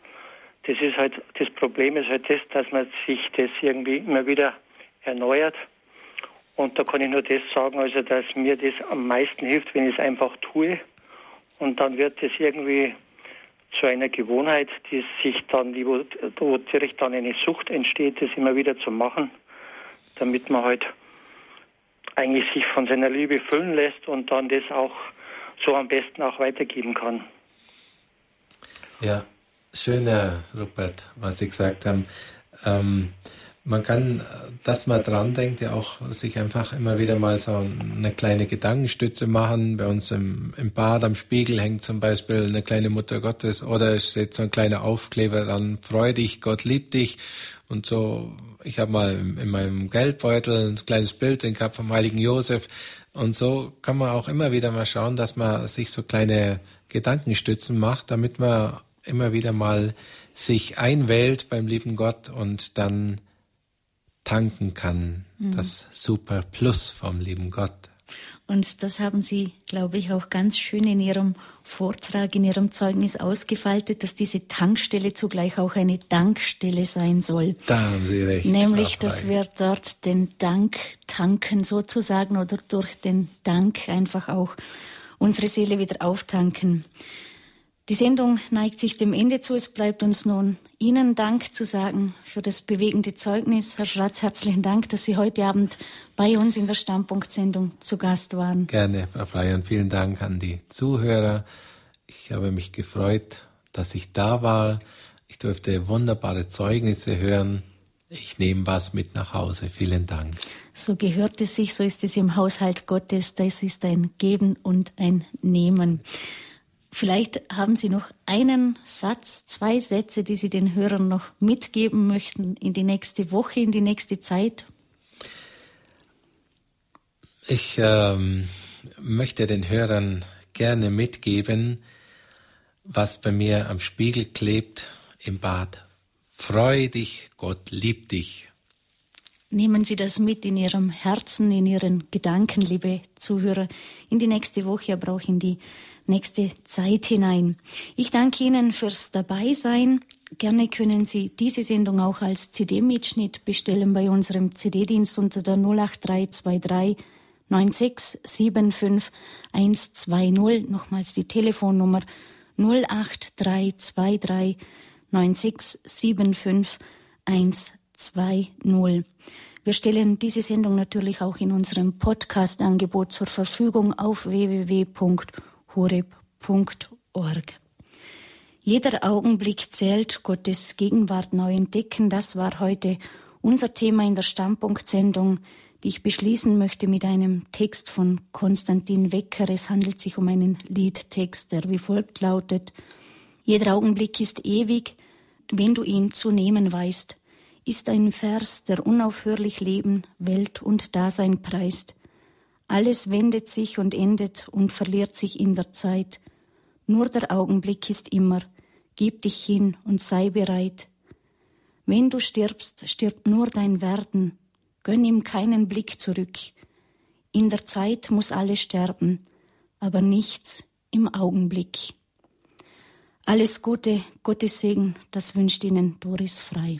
Das ist halt, das Problem ist halt das, dass man sich das irgendwie immer wieder erneuert. Und da kann ich nur das sagen, also dass mir das am meisten hilft, wenn ich es einfach tue. Und dann wird das irgendwie zu einer Gewohnheit, die sich dann, wo, wo direkt dann eine Sucht entsteht, das immer wieder zu machen, damit man halt eigentlich sich von seiner Liebe füllen lässt und dann das auch so am besten auch weitergeben kann. Ja, schöner, Rupert, was Sie gesagt haben. Ähm, man kann, dass man dran denkt, ja auch sich einfach immer wieder mal so eine kleine Gedankenstütze machen. Bei uns im, im Bad am Spiegel hängt zum Beispiel eine kleine Mutter Gottes oder es steht so ein kleiner Aufkleber dran, freu dich, Gott liebt dich. Und so, ich habe mal in meinem Geldbeutel ein kleines Bild den gehabt vom heiligen Josef. Und so kann man auch immer wieder mal schauen, dass man sich so kleine Gedankenstützen macht, damit man immer wieder mal sich einwählt beim lieben Gott und dann tanken kann. Mhm. Das Super Plus vom lieben Gott. Und das haben Sie, glaube ich, auch ganz schön in Ihrem Vortrag, in Ihrem Zeugnis ausgefaltet, dass diese Tankstelle zugleich auch eine Dankstelle sein soll. Da haben Sie recht. Nämlich, dass wir dort den Dank tanken sozusagen oder durch den Dank einfach auch unsere Seele wieder auftanken. Die Sendung neigt sich dem Ende zu. Es bleibt uns nun Ihnen Dank zu sagen für das bewegende Zeugnis. Herr Schratz, herzlichen Dank, dass Sie heute Abend bei uns in der Standpunktsendung zu Gast waren. Gerne, Frau Frey, und vielen Dank an die Zuhörer. Ich habe mich gefreut, dass ich da war. Ich durfte wunderbare Zeugnisse hören. Ich nehme was mit nach Hause. Vielen Dank. So gehört es sich, so ist es im Haushalt Gottes. Das ist ein Geben und ein Nehmen. Vielleicht haben Sie noch einen Satz, zwei Sätze, die Sie den Hörern noch mitgeben möchten in die nächste Woche, in die nächste Zeit. Ich ähm, möchte den Hörern gerne mitgeben, was bei mir am Spiegel klebt im Bad. Freu dich, Gott liebt dich. Nehmen Sie das mit in Ihrem Herzen, in Ihren Gedanken, liebe Zuhörer, in die nächste Woche, aber auch in die nächste Zeit hinein. Ich danke Ihnen fürs Dabeisein. Gerne können Sie diese Sendung auch als CD-Mitschnitt bestellen bei unserem CD-Dienst unter der 08323 9675 120. Nochmals die Telefonnummer 08323 9675 120. Wir stellen diese Sendung natürlich auch in unserem Podcast-Angebot zur Verfügung auf www.horeb.org horeb.org. Jeder Augenblick zählt, Gottes Gegenwart neu entdecken, das war heute unser Thema in der Standpunktsendung, die ich beschließen möchte mit einem Text von Konstantin Wecker. Es handelt sich um einen Liedtext, der wie folgt lautet Jeder Augenblick ist ewig, wenn du ihn zu nehmen weißt, ist ein Vers, der unaufhörlich Leben, Welt und Dasein preist. Alles wendet sich und endet und verliert sich in der Zeit. Nur der Augenblick ist immer. Gib dich hin und sei bereit. Wenn du stirbst, stirbt nur dein Werden. Gönn ihm keinen Blick zurück. In der Zeit muss alles sterben, aber nichts im Augenblick. Alles Gute, Gottes Segen, das wünscht Ihnen Doris Frei.